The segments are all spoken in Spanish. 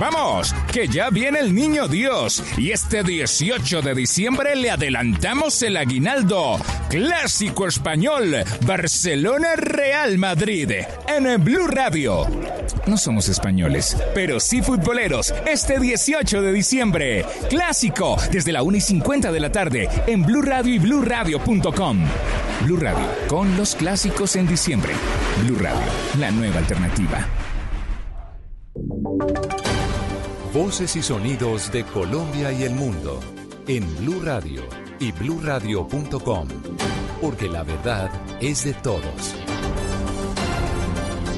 Vamos, que ya viene el niño Dios y este 18 de diciembre le adelantamos el aguinaldo. Clásico español, Barcelona Real Madrid, en Blue Radio. No somos españoles, pero sí futboleros. Este 18 de diciembre, clásico, desde la 1 y 50 de la tarde, en Blue Radio y BlueRadio.com. Blue Radio, con los clásicos en diciembre. Blue Radio, la nueva alternativa. Voces y sonidos de Colombia y el mundo en Blue Radio y bluradio.com, porque la verdad es de todos.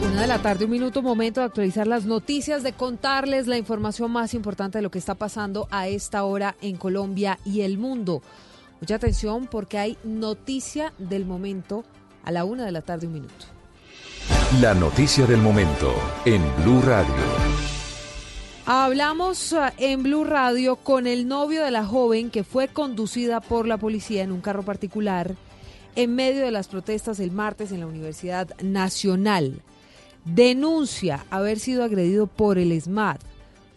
Una de la tarde, un minuto, momento de actualizar las noticias, de contarles la información más importante de lo que está pasando a esta hora en Colombia y el mundo. Mucha atención porque hay noticia del momento a la una de la tarde, un minuto. La noticia del momento en Blue Radio. Hablamos ah, en Blue Radio con el novio de la joven que fue conducida por la policía en un carro particular en medio de las protestas el martes en la Universidad Nacional. Denuncia haber sido agredido por el SMAT.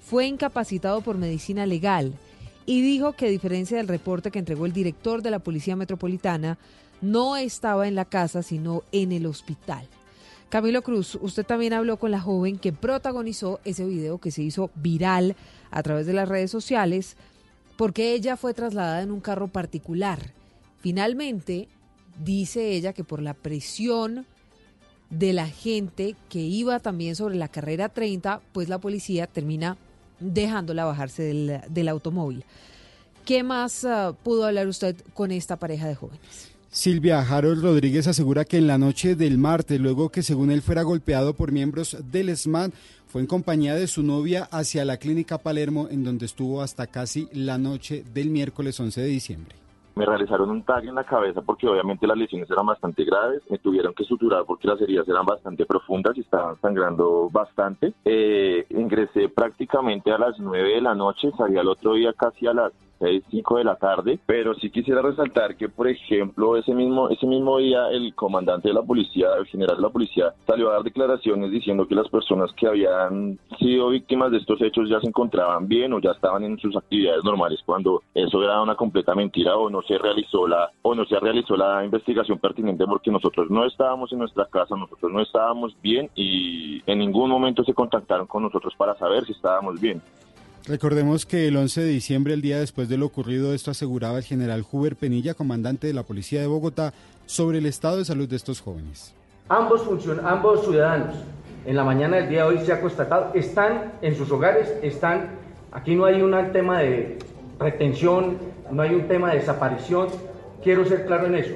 Fue incapacitado por medicina legal y dijo que a diferencia del reporte que entregó el director de la Policía Metropolitana, no estaba en la casa sino en el hospital. Camilo Cruz, usted también habló con la joven que protagonizó ese video que se hizo viral a través de las redes sociales porque ella fue trasladada en un carro particular. Finalmente, dice ella que por la presión de la gente que iba también sobre la carrera 30, pues la policía termina dejándola bajarse del, automóvil. ¿Qué más ah, pudo hablar usted con esta pareja de jóvenes? Silvia Harold Rodríguez asegura que en la noche del martes, luego que según él fuera golpeado por miembros del SMAT, fue en compañía de su novia hacia la clínica Palermo, en donde estuvo hasta casi la noche del miércoles 11 de diciembre. Me realizaron un tag en la cabeza porque obviamente las lesiones eran bastante graves. Me tuvieron que suturar porque las heridas eran bastante profundas y estaban sangrando bastante. Eh, ingresé prácticamente a las 9 de la noche, salí al otro día casi a las 6, 5 de la tarde, pero sí quisiera resaltar que, por ejemplo, ese mismo, ese mismo día el comandante de la policía, el general de la policía, salió a dar declaraciones diciendo que las personas que habían sido víctimas de estos hechos ya se encontraban bien o ya estaban en sus actividades normales, cuando eso era una completa mentira o no se realizó la, o no se realizó la investigación pertinente porque nosotros no estábamos en nuestra casa, nosotros no estábamos bien y en ningún momento se contactaron con nosotros para saber si estábamos bien. Recordemos que el 11 de diciembre, el día después de lo ocurrido, esto aseguraba el general Huber Penilla, comandante de la Policía de Bogotá, sobre el estado de salud de estos jóvenes. Ambos, ambos ciudadanos, en la mañana del día de hoy se ha constatado, están en sus hogares, están, aquí no hay un tema de retención, no hay un tema de desaparición, quiero ser claro en eso.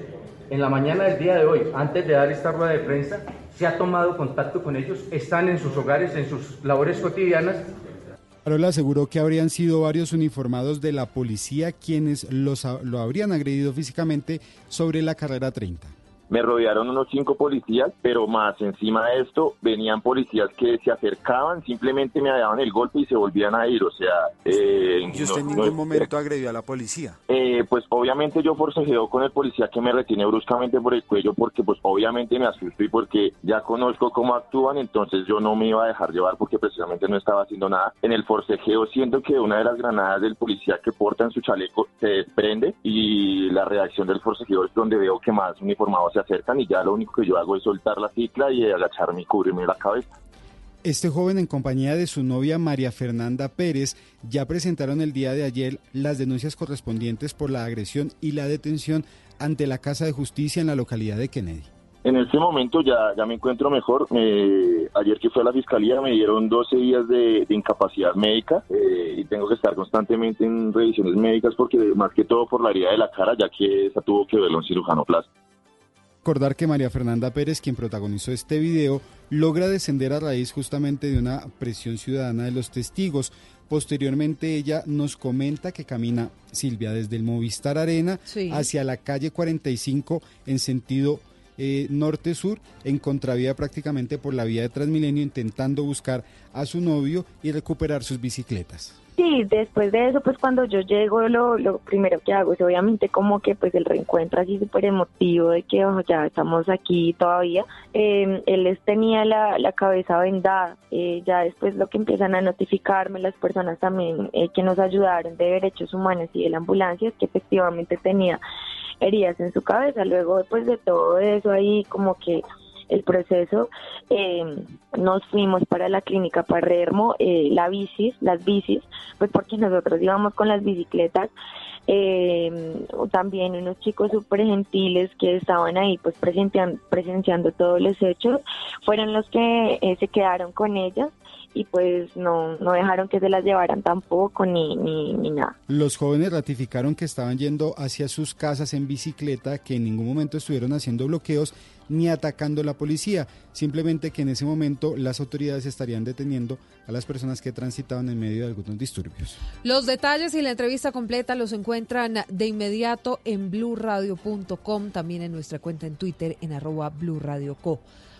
En la mañana del día de hoy, antes de dar esta rueda de prensa, se ha tomado contacto con ellos, están en sus hogares, en sus labores cotidianas le aseguró que habrían sido varios uniformados de la policía quienes los, lo habrían agredido físicamente sobre la carrera 30 me rodearon unos cinco policías, pero más encima de esto venían policías que se acercaban, simplemente me daban el golpe y se volvían a ir, o sea... Eh, ¿Y usted en ningún momento agredió a la policía? Eh, pues obviamente yo forcejeo con el policía que me retiene bruscamente por el cuello porque pues obviamente me asusto y porque ya conozco cómo actúan, entonces yo no me iba a dejar llevar porque precisamente no estaba haciendo nada. En el forcejeo siento que una de las granadas del policía que porta en su chaleco se desprende y la reacción del forcejeo es donde veo que más uniformados se acercan y ya lo único que yo hago es soltar la cicla y agacharme y cubrirme la cabeza. Este joven en compañía de su novia María Fernanda Pérez ya presentaron el día de ayer las denuncias correspondientes por la agresión y la detención ante la Casa de Justicia en la localidad de Kennedy. En este momento ya, ya me encuentro mejor. ayer que fue a la fiscalía me dieron 12 días de, incapacidad médica eh, y tengo que estar constantemente en revisiones médicas porque más que todo por la herida de la cara, ya que esa tuvo que verlo un cirujano plástico. Recordar que María Fernanda Pérez, quien protagonizó este video, logra descender a raíz justamente de una presión ciudadana de los testigos. Posteriormente ella nos comenta que camina Silvia desde el Movistar Arena hacia la calle 45 en sentido eh, norte-sur en contravía prácticamente por la vía de Transmilenio intentando buscar a su novio y recuperar sus bicicletas. Sí, después de eso, pues cuando yo llego, lo, lo primero que hago es obviamente como que pues el reencuentro así súper emotivo de que ya estamos aquí todavía. Eh, él tenía la, la cabeza vendada, eh, ya después lo que empiezan a notificarme las personas también eh, que nos ayudaron de derechos humanos y de la ambulancia es que efectivamente tenía heridas en su cabeza. Luego después de todo eso ahí como que el proceso, eh, nos fuimos para la clínica Palermo, eh, la bicis, las bicis, pues porque nosotros íbamos con las bicicletas, eh, también unos chicos súper gentiles que estaban ahí pues presenciando, presenciando todos los hechos, fueron los que se quedaron con ellas y pues no, no dejaron que se las llevaran tampoco ni, ni, ni, nada. Los jóvenes ratificaron que estaban yendo hacia sus casas en bicicleta, que en ningún momento estuvieron haciendo bloqueos ni atacando a la policía, simplemente que en ese momento las autoridades estarían deteniendo a las personas que transitaban en medio de algunos disturbios. Los detalles y la entrevista completa los encuentran de inmediato en blurradio.com, también en nuestra cuenta en Twitter en arroba blurradioco.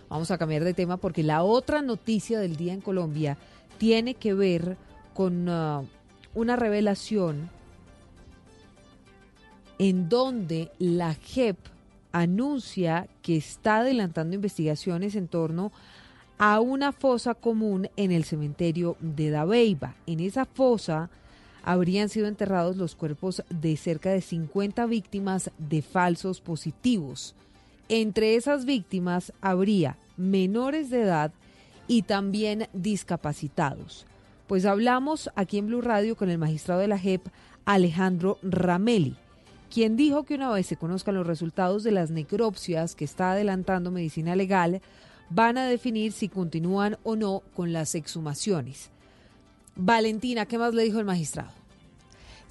Vamos a cambiar de tema porque la otra noticia del día en Colombia tiene que ver con uh, una revelación en donde la JEP anuncia que está adelantando investigaciones en torno a una fosa común en el cementerio de Dabeiba. En esa fosa habrían sido enterrados los cuerpos de cerca de 50 víctimas de falsos positivos. Entre esas víctimas habría menores de edad y también discapacitados. Pues hablamos aquí en Blue Radio con el magistrado de la JEP, Alejandro Rameli, quien dijo que una vez se conozcan los resultados de las necropsias que está adelantando medicina legal, van a definir si continúan o no con las exhumaciones. Valentina, ¿qué más le dijo el magistrado?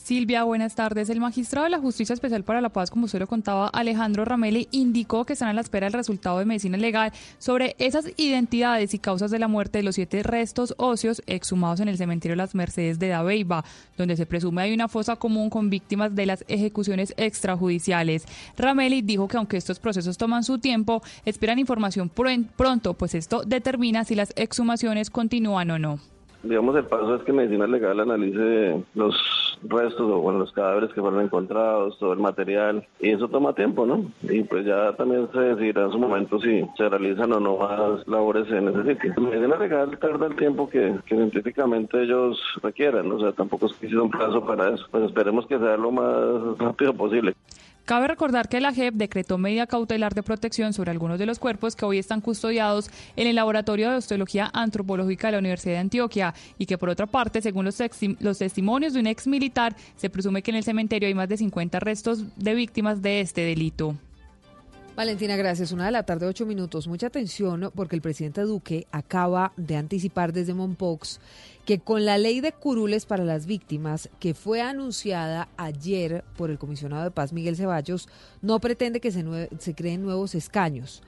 Silvia, buenas tardes. El magistrado de la Justicia Especial para la Paz, como usted lo contaba, Alejandro Rameli, indicó que están a la espera del resultado de medicina legal sobre esas identidades y causas de la muerte de los siete restos óseos exhumados en el cementerio Las Mercedes de Dabeiba, donde se presume hay una fosa común con víctimas de las ejecuciones extrajudiciales. Rameli dijo que aunque estos procesos toman su tiempo, esperan información pronto, pues esto determina si las exhumaciones continúan o no digamos, el paso es que Medicina Legal analice los restos o bueno, los cadáveres que fueron encontrados, todo el material, y eso toma tiempo, ¿no? Y pues ya también se decidirá en su momento si se realizan o no más labores en ese sitio. Medicina Legal tarda el tiempo que, que científicamente ellos requieran, o sea, tampoco es que existe un plazo para eso, pues esperemos que sea lo más rápido posible. Cabe recordar que la JEP decretó medida cautelar de protección sobre algunos de los cuerpos que hoy están custodiados en el Laboratorio de Osteología Antropológica de la Universidad de Antioquia y que por otra parte, según los, los testimonios de un ex militar, se presume que en el cementerio hay más de 50 restos de víctimas de este delito. Valentina, gracias. Una de la tarde, ocho minutos. Mucha atención porque el presidente Duque acaba de anticipar desde Monpox que con la ley de curules para las víctimas que fue anunciada ayer por el comisionado de paz Miguel Ceballos, no pretende que se, se creen nuevos escaños.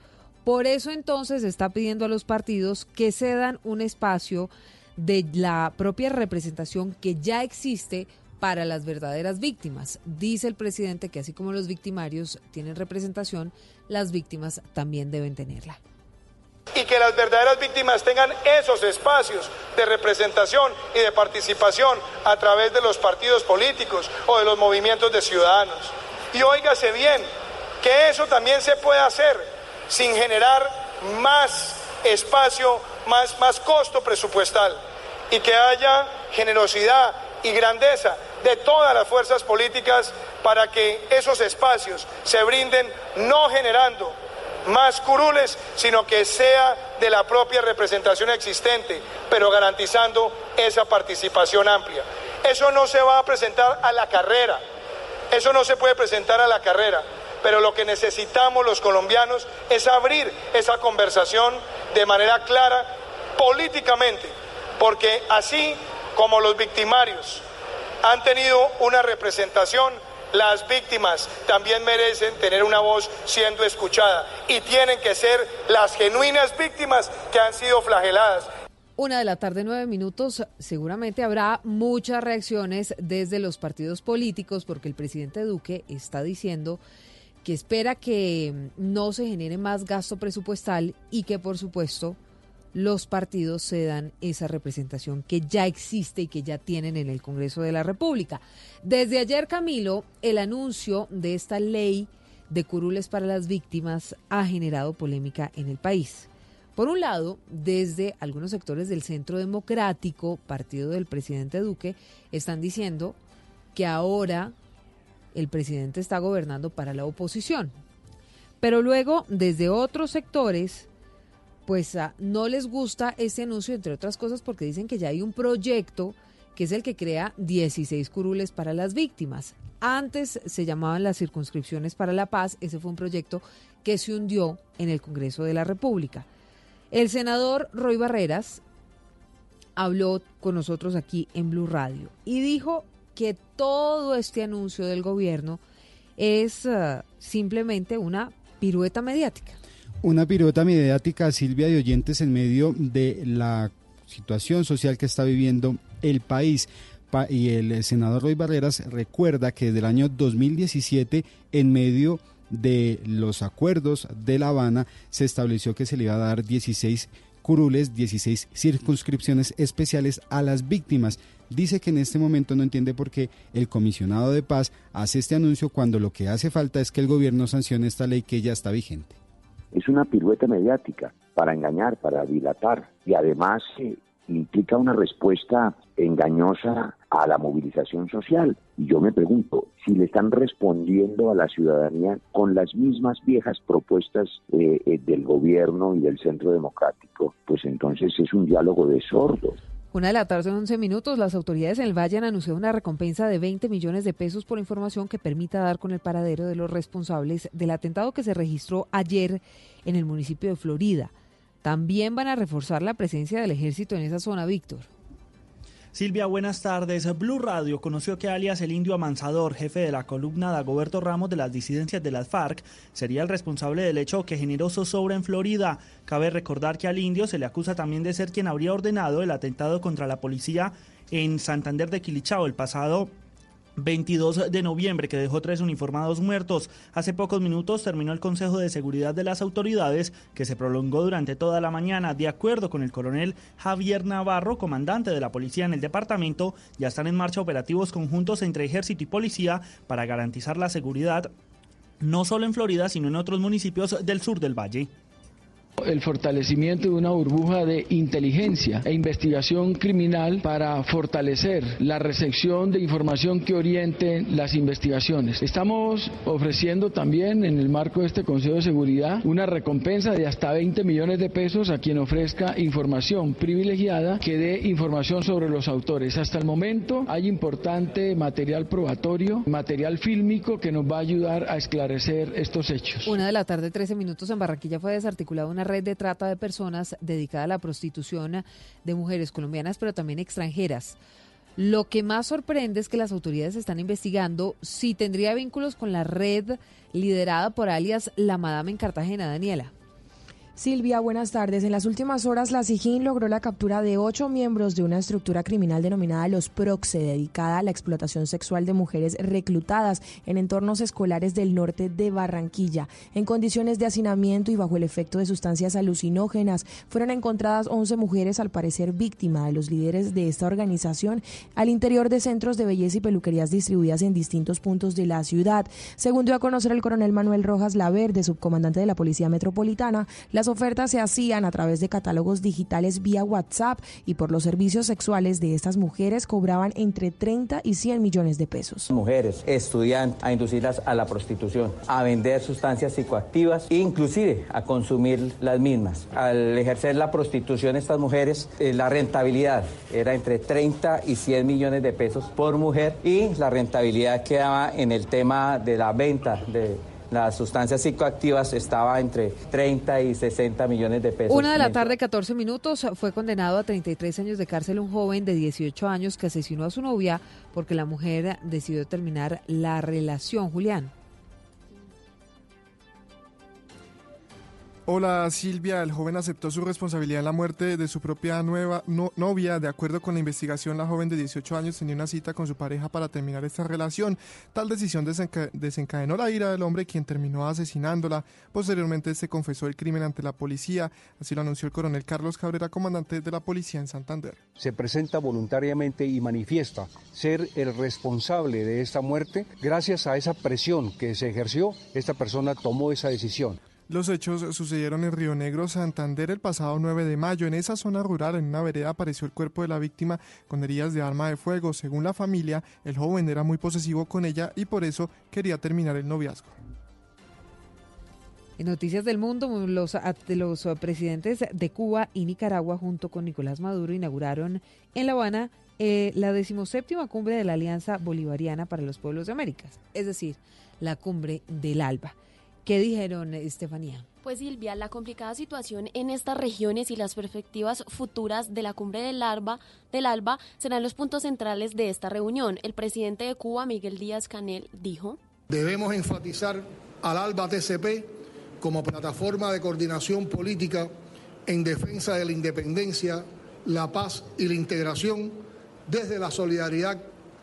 Por eso entonces está pidiendo a los partidos que cedan un espacio de la propia representación que ya existe para las verdaderas víctimas. Dice el presidente que así como los victimarios tienen representación, las víctimas también deben tenerla y que las verdaderas víctimas tengan esos espacios de representación y de participación a través de los partidos políticos o de los movimientos de ciudadanos. Y óigase bien, que eso también se puede hacer sin generar más espacio, más, más costo presupuestal y que haya generosidad y grandeza de todas las fuerzas políticas para que esos espacios se brinden no generando más curules, sino que sea de la propia representación existente, pero garantizando esa participación amplia. Eso no se va a presentar a la carrera, eso no se puede presentar a la carrera, pero lo que necesitamos los colombianos es abrir esa conversación de manera clara políticamente, porque así como los victimarios han tenido una representación, las víctimas también merecen tener una voz siendo escuchada y tienen que ser las genuinas víctimas que han sido flageladas. Una de la tarde, nueve minutos. Seguramente habrá muchas reacciones desde los partidos políticos porque el presidente Duque está diciendo que espera que no se genere más gasto presupuestal y que, por supuesto, los partidos se dan esa representación que ya existe y que ya tienen en el Congreso de la República. Desde ayer, Camilo, el anuncio de esta ley de curules para las víctimas ha generado polémica en el país. Por un lado, desde algunos sectores del Centro Democrático, partido del presidente Duque, están diciendo que ahora el presidente está gobernando para la oposición. Pero luego, desde otros sectores, pues ah, no les gusta ese anuncio, entre otras cosas, porque dicen que ya hay un proyecto que es el que crea 16 curules para las víctimas. Antes se llamaban las circunscripciones para la paz, ese fue un proyecto que se hundió en el Congreso de la República. El senador Roy Barreras habló con nosotros aquí en Blue Radio y dijo que todo este anuncio del gobierno es ah, simplemente una pirueta mediática. Una pirueta mediática, Silvia de oyentes, en medio de la situación social que está viviendo el país. y el senador Roy Barreras recuerda que desde el año 2017, en medio de los acuerdos de La Habana, se estableció que se le iba a dar 16 curules, 16 circunscripciones especiales a las víctimas. Dice que en este momento no entiende por qué el comisionado de paz hace este anuncio cuando lo que hace falta es que el gobierno sancione esta ley que ya está vigente. Es una pirueta mediática para engañar, para dilatar y además eh, implica una respuesta engañosa a la movilización social. Y yo me pregunto si le están respondiendo a la ciudadanía con las mismas viejas propuestas eh, eh, del gobierno y del centro democrático, pues entonces es un diálogo de sordos. Una de la tarde, 11 minutos, las autoridades en el Valle han anunciado una recompensa de 20 millones de pesos por información que permita dar con el paradero de los responsables del atentado que se registró ayer en el municipio de Florida. También van a reforzar la presencia del ejército en esa zona, Víctor. Silvia, buenas tardes. Blue Radio conoció que alias el indio amansador, jefe de la columna Dagoberto Ramos de las disidencias de las FARC, sería el responsable del hecho que generó zozobra en Florida. Cabe recordar que al indio se le acusa también de ser quien habría ordenado el atentado contra la policía en Santander de Quilichao el pasado 22 de noviembre, que dejó tres uniformados muertos. Hace pocos minutos terminó el Consejo de Seguridad de las autoridades, que se prolongó durante toda la mañana. De acuerdo con el coronel Javier Navarro, comandante de la policía en el departamento, ya están en marcha operativos conjuntos entre ejército y policía para garantizar la seguridad no solo en Florida, sino en otros municipios del sur del valle el fortalecimiento de una burbuja de inteligencia e investigación criminal para fortalecer la recepción de información que oriente las investigaciones. Estamos ofreciendo también en el marco de este Consejo de Seguridad una recompensa de hasta 20 millones de pesos a quien ofrezca información privilegiada que dé información sobre los autores. Hasta el momento hay importante material probatorio, material fílmico que nos va a ayudar a esclarecer estos hechos. Una de la tarde, 13 minutos en Barranquilla fue desarticulada una red de trata de personas dedicada a la prostitución de mujeres colombianas, pero también extranjeras. Lo que más sorprende es que las autoridades están investigando si tendría vínculos con la red liderada por alias La Madame en Cartagena, Daniela. Silvia, buenas tardes. En las últimas horas, la SIGIN logró la captura de ocho miembros de una estructura criminal denominada Los Proxe, dedicada a la explotación sexual de mujeres reclutadas en entornos escolares del norte de Barranquilla. En condiciones de hacinamiento y bajo el efecto de sustancias alucinógenas, fueron encontradas 11 mujeres, al parecer víctima de los líderes de esta organización, al interior de centros de belleza y peluquerías distribuidas en distintos puntos de la ciudad. Según dio a conocer el coronel Manuel Rojas Laverde, subcomandante de la Policía Metropolitana, las ofertas se hacían a través de catálogos digitales vía WhatsApp y por los servicios sexuales de estas mujeres cobraban entre 30 y 100 millones de pesos. Mujeres estudian a inducirlas a la prostitución, a vender sustancias psicoactivas e inclusive a consumir las mismas. Al ejercer la prostitución estas mujeres, eh, la rentabilidad era entre 30 y 100 millones de pesos por mujer y la rentabilidad quedaba en el tema de la venta de las sustancias psicoactivas estaba entre 30 y 60 millones de pesos. Una de la tarde, 14 minutos, fue condenado a 33 años de cárcel un joven de 18 años que asesinó a su novia porque la mujer decidió terminar la relación. Julián. Hola Silvia, el joven aceptó su responsabilidad en la muerte de su propia nueva novia. De acuerdo con la investigación, la joven de 18 años tenía una cita con su pareja para terminar esta relación. Tal decisión desencadenó la ira del hombre quien terminó asesinándola. Posteriormente se confesó el crimen ante la policía. Así lo anunció el coronel Carlos Cabrera, comandante de la policía en Santander. Se presenta voluntariamente y manifiesta ser el responsable de esta muerte. Gracias a esa presión que se ejerció, esta persona tomó esa decisión. Los hechos sucedieron en Río Negro, Santander, el pasado 9 de mayo. En esa zona rural, en una vereda, apareció el cuerpo de la víctima con heridas de arma de fuego. Según la familia, el joven era muy posesivo con ella y por eso quería terminar el noviazgo. En Noticias del Mundo, los, los presidentes de Cuba y Nicaragua, junto con Nicolás Maduro, inauguraron en La Habana eh, la decimoséptima cumbre de la Alianza Bolivariana para los Pueblos de América, es decir, la cumbre del ALBA. ¿Qué dijeron, Estefanía? Pues Silvia, la complicada situación en estas regiones y las perspectivas futuras de la cumbre del, ALBA, del ALBA serán los puntos centrales de esta reunión. El presidente de Cuba, Miguel Díaz Canel, dijo: Debemos enfatizar al ALBA TCP como plataforma de coordinación política en defensa de la independencia, la paz y la integración desde la solidaridad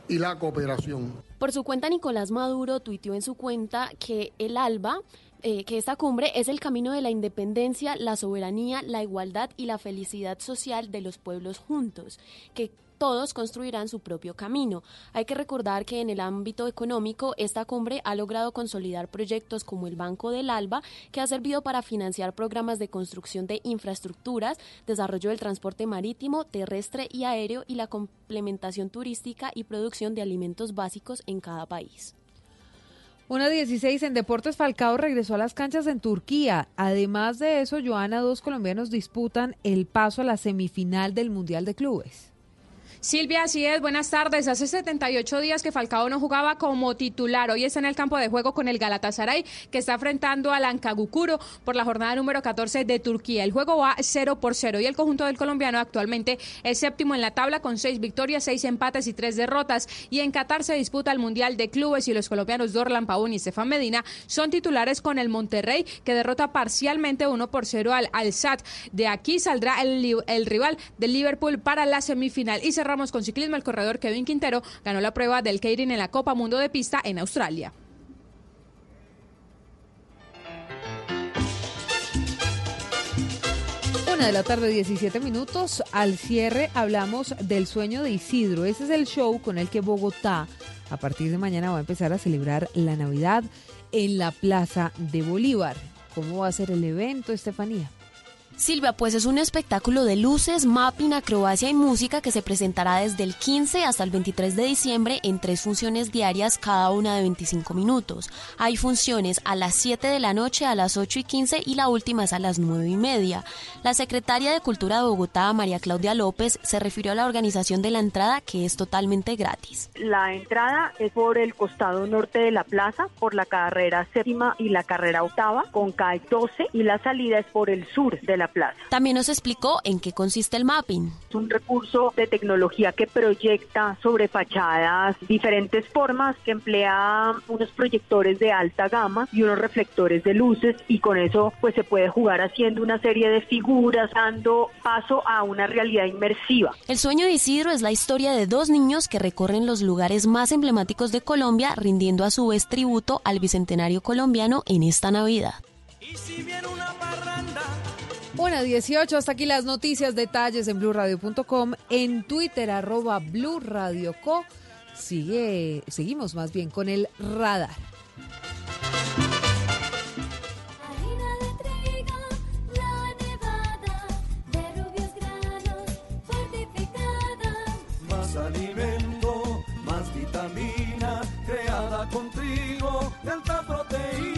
y la cooperación. Por su cuenta, Nicolás Maduro tuiteó en su cuenta que el ALBA eh, que esta cumbre es el camino de la independencia, la soberanía, la igualdad y la felicidad social de los pueblos juntos, que todos construirán su propio camino. Hay que recordar que en el ámbito económico esta cumbre ha logrado consolidar proyectos como el Banco del Alba, que ha servido para financiar programas de construcción de infraestructuras, desarrollo del transporte marítimo, terrestre y aéreo y la complementación turística y producción de alimentos básicos en cada país. Una 16 en Deportes Falcao regresó a las canchas en Turquía. Además de eso, Joana, dos colombianos disputan el paso a la semifinal del Mundial de Clubes. Silvia, así es, buenas tardes. Hace 78 días que Falcao no jugaba como titular. Hoy está en el campo de juego con el Galatasaray, que está enfrentando al Ankagukuro por la jornada número 14 de Turquía. El juego va 0 por 0 y el conjunto del colombiano actualmente es séptimo en la tabla con seis victorias, seis empates y tres derrotas. Y en Qatar se disputa el Mundial de Clubes y los colombianos Dorlan Pavón y Estefan Medina son titulares con el Monterrey, que derrota parcialmente 1 por 0 al Al-Sad. De aquí saldrá el, el rival del Liverpool para la semifinal. Y cerramos con ciclismo. El corredor Kevin Quintero ganó la prueba del Keirin en la Copa Mundo de Pista en Australia. Una de la tarde, 17 minutos. Al cierre hablamos del sueño de Isidro. Ese es el show con el que Bogotá, a partir de mañana, va a empezar a celebrar la Navidad en la Plaza de Bolívar. ¿Cómo va a ser el evento, Estefanía? Silvia, pues es un espectáculo de luces, mapping, acrobacia y música que se presentará desde el 15 hasta el 23 de diciembre en tres funciones diarias, cada una de 25 minutos. Hay funciones a las 7 de la noche, a las 8 y 15 y la última es a las 9 y media. La secretaria de Cultura de Bogotá, María Claudia López, se refirió a la organización de la entrada que es totalmente gratis. La entrada es por el costado norte de la plaza, por la carrera séptima y la carrera octava, con calle 12 y la salida es por el sur de la plaza. También nos explicó en qué consiste el mapping. Es un recurso de tecnología que proyecta sobre fachadas diferentes formas, que emplea unos proyectores de alta gama y unos reflectores de luces y con eso pues se puede jugar haciendo una serie de figuras, dando paso a una realidad inmersiva. El sueño de Isidro es la historia de dos niños que recorren los lugares más emblemáticos de Colombia, rindiendo a su vez tributo al bicentenario colombiano en esta Navidad. Bueno, 18, hasta aquí las noticias, detalles en blurradio.com, en Twitter arroba blurradioco. Sigue, seguimos más bien con el radar. Más alimento, más vitamina, creada con trigo, de alta proteína.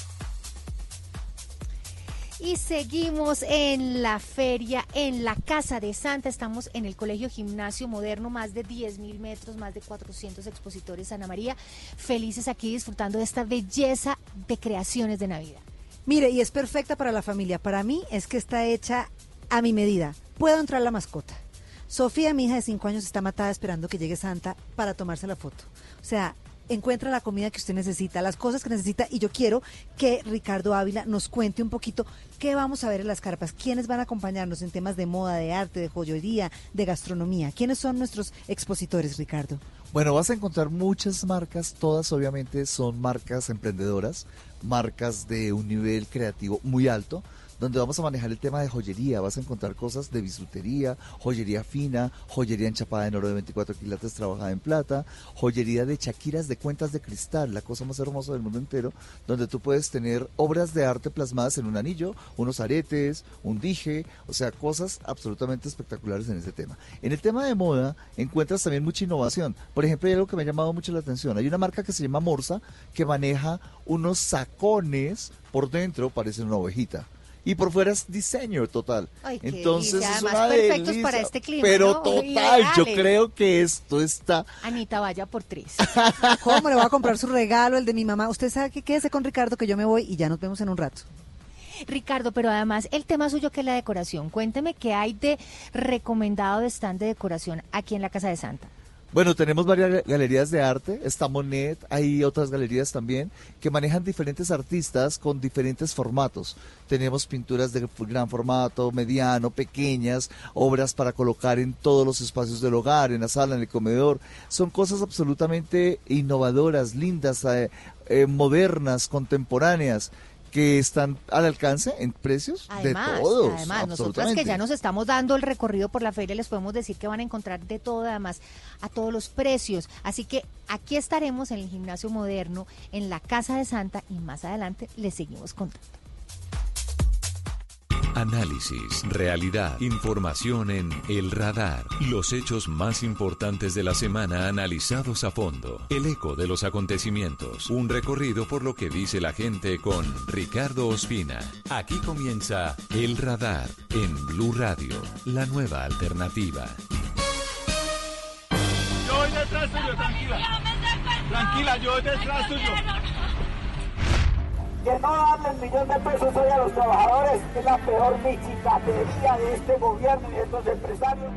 Y seguimos en la feria, en la Casa de Santa. Estamos en el Colegio Gimnasio Moderno, más de 10 mil metros, más de 400 expositores. Ana María, felices aquí disfrutando de esta belleza de creaciones de Navidad. Mire, y es perfecta para la familia. Para mí es que está hecha a mi medida. Puedo entrar la mascota. Sofía, mi hija de 5 años, está matada esperando que llegue Santa para tomarse la foto. O sea, encuentra la comida que usted necesita, las cosas que necesita y yo quiero que Ricardo Ávila nos cuente un poquito qué vamos a ver en las carpas, quiénes van a acompañarnos en temas de moda, de arte, de joyería, de gastronomía, quiénes son nuestros expositores, Ricardo. Bueno, vas a encontrar muchas marcas, todas obviamente son marcas emprendedoras, marcas de un nivel creativo muy alto donde vamos a manejar el tema de joyería. Vas a encontrar cosas de bisutería, joyería fina, joyería enchapada en oro de 24 quilates trabajada en plata, joyería de chaquiras de cuentas de cristal, la cosa más hermosa del mundo entero, donde tú puedes tener obras de arte plasmadas en un anillo, unos aretes, un dije, o sea, cosas absolutamente espectaculares en ese tema. En el tema de moda encuentras también mucha innovación. Por ejemplo, hay algo que me ha llamado mucho la atención. Hay una marca que se llama Morsa que maneja unos sacones por dentro, parecen una ovejita y por fuera es diseño total. Entonces es una perfectos para este clima. Pero total, yo creo que esto está. Anita, vaya por tres. ¿Cómo le voy a comprar su regalo, el de mi mamá? Usted sabe que quédese con Ricardo, que yo me voy y ya nos vemos en un rato. Ricardo, pero además el tema suyo que es la decoración. Cuénteme qué hay de recomendado de stand de decoración aquí en la Casa de Santa. Bueno, tenemos varias galerías de arte, está Monet, hay otras galerías también que manejan diferentes artistas con diferentes formatos. Tenemos pinturas de gran formato, mediano, pequeñas, obras para colocar en todos los espacios del hogar, en la sala, en el comedor. Son cosas absolutamente innovadoras, lindas, eh, eh, modernas, contemporáneas que están al alcance en precios de todos. Además, nosotros que ya nos estamos dando el recorrido por la feria, les podemos decir que van a encontrar de todo, además, a todos los precios. Así que aquí estaremos en el gimnasio moderno, en la Casa de Santa, y más adelante les seguimos contando. Análisis, realidad, información en El Radar. Los hechos más importantes de la semana analizados a fondo. El eco de los acontecimientos. Un recorrido por lo que dice la gente con Ricardo Ospina. Aquí comienza El Radar en Blue Radio, la nueva alternativa. Yo voy detrás tuyo, tranquila. Tranquila, yo voy detrás tuyo que no darle el millón de pesos hoy a los trabajadores es la peor michicatería de este gobierno y de estos empresarios.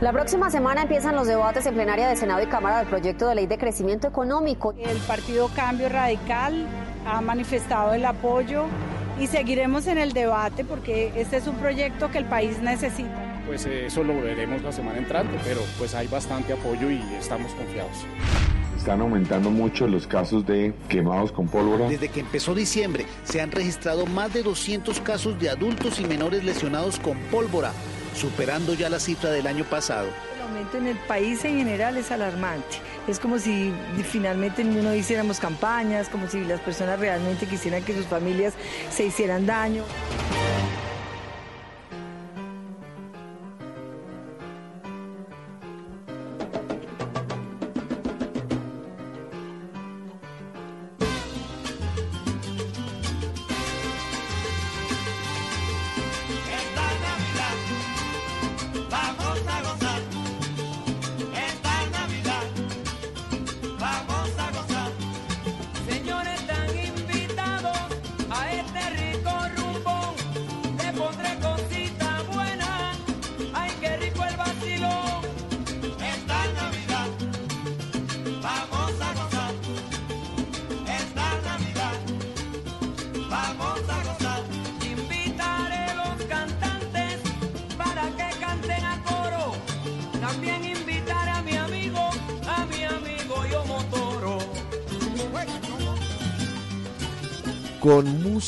La próxima semana empiezan los debates en plenaria de Senado y Cámara del proyecto de ley de crecimiento económico. El partido Cambio Radical ha manifestado el apoyo y seguiremos en el debate porque este es un proyecto que el país necesita. Pues eh, eso lo veremos la semana entrante, pero pues hay bastante apoyo y estamos confiados. Están aumentando mucho los casos de quemados con pólvora. Desde que empezó diciembre se han registrado más de 200 casos de adultos y menores lesionados con pólvora, superando ya la cifra del año pasado. El aumento en el país en general es alarmante. Es como si finalmente no hiciéramos campañas, como si las personas realmente quisieran que sus familias se hicieran daño.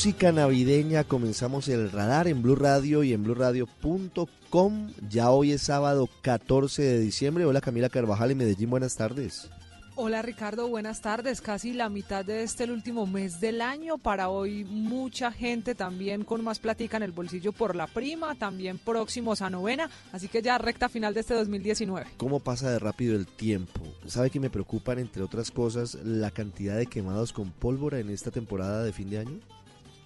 Música navideña comenzamos el radar en Blue Radio y en BlueRadio.com. Ya hoy es sábado 14 de diciembre. Hola Camila Carvajal en Medellín, buenas tardes. Hola Ricardo, buenas tardes. Casi la mitad de este el último mes del año. Para hoy mucha gente también con más platica en el bolsillo por la prima, también próximos a novena, así que ya recta final de este 2019. ¿Cómo pasa de rápido el tiempo? ¿Sabe que me preocupan, entre otras cosas, la cantidad de quemados con pólvora en esta temporada de fin de año?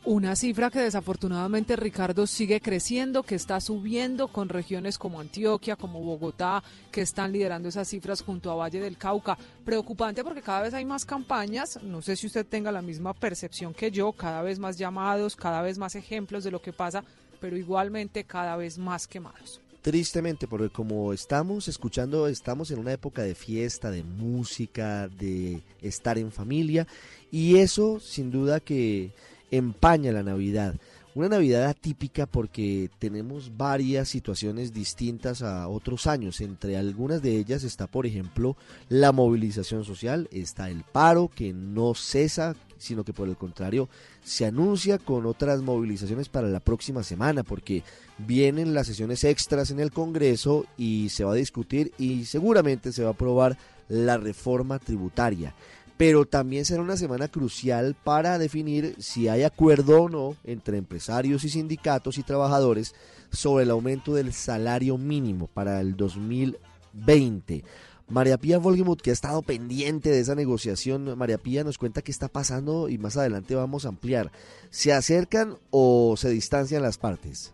Una cifra que desafortunadamente Ricardo sigue creciendo, que está subiendo con regiones como Antioquia, como Bogotá, que están liderando esas cifras junto a Valle del Cauca. Preocupante porque cada vez hay más campañas, no sé si usted tenga la misma percepción que yo, cada vez más llamados, cada vez más ejemplos de lo que pasa, pero igualmente cada vez más quemados. Tristemente, porque como estamos escuchando, estamos en una época de fiesta, de música, de estar en familia, y eso sin duda que empaña la Navidad. Una Navidad atípica porque tenemos varias situaciones distintas a otros años. Entre algunas de ellas está, por ejemplo, la movilización social, está el paro que no cesa, sino que por el contrario se anuncia con otras movilizaciones para la próxima semana, porque vienen las sesiones extras en el Congreso y se va a discutir y seguramente se va a aprobar la reforma tributaria pero también será una semana crucial para definir si hay acuerdo o no entre empresarios y sindicatos y trabajadores sobre el aumento del salario mínimo para el 2020. María Pía Volgemuth, que ha estado pendiente de esa negociación, María Pía nos cuenta qué está pasando y más adelante vamos a ampliar. ¿Se acercan o se distancian las partes?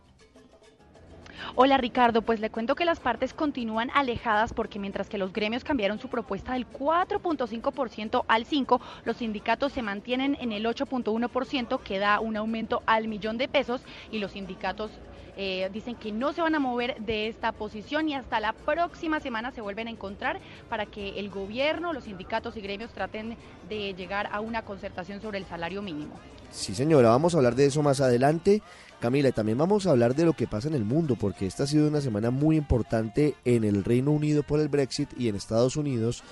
Hola Ricardo, pues le cuento que las partes continúan alejadas porque mientras que los gremios cambiaron su propuesta del 4.5% al 5%, los sindicatos se mantienen en el 8.1% que da un aumento al millón de pesos y los sindicatos eh, dicen que no se van a mover de esta posición y hasta la próxima semana se vuelven a encontrar para que el gobierno, los sindicatos y gremios traten de llegar a una concertación sobre el salario mínimo. Sí, señora, vamos a hablar de eso más adelante. Camila, y también vamos a hablar de lo que pasa en el mundo, porque esta ha sido una semana muy importante en el Reino Unido por el Brexit y en Estados Unidos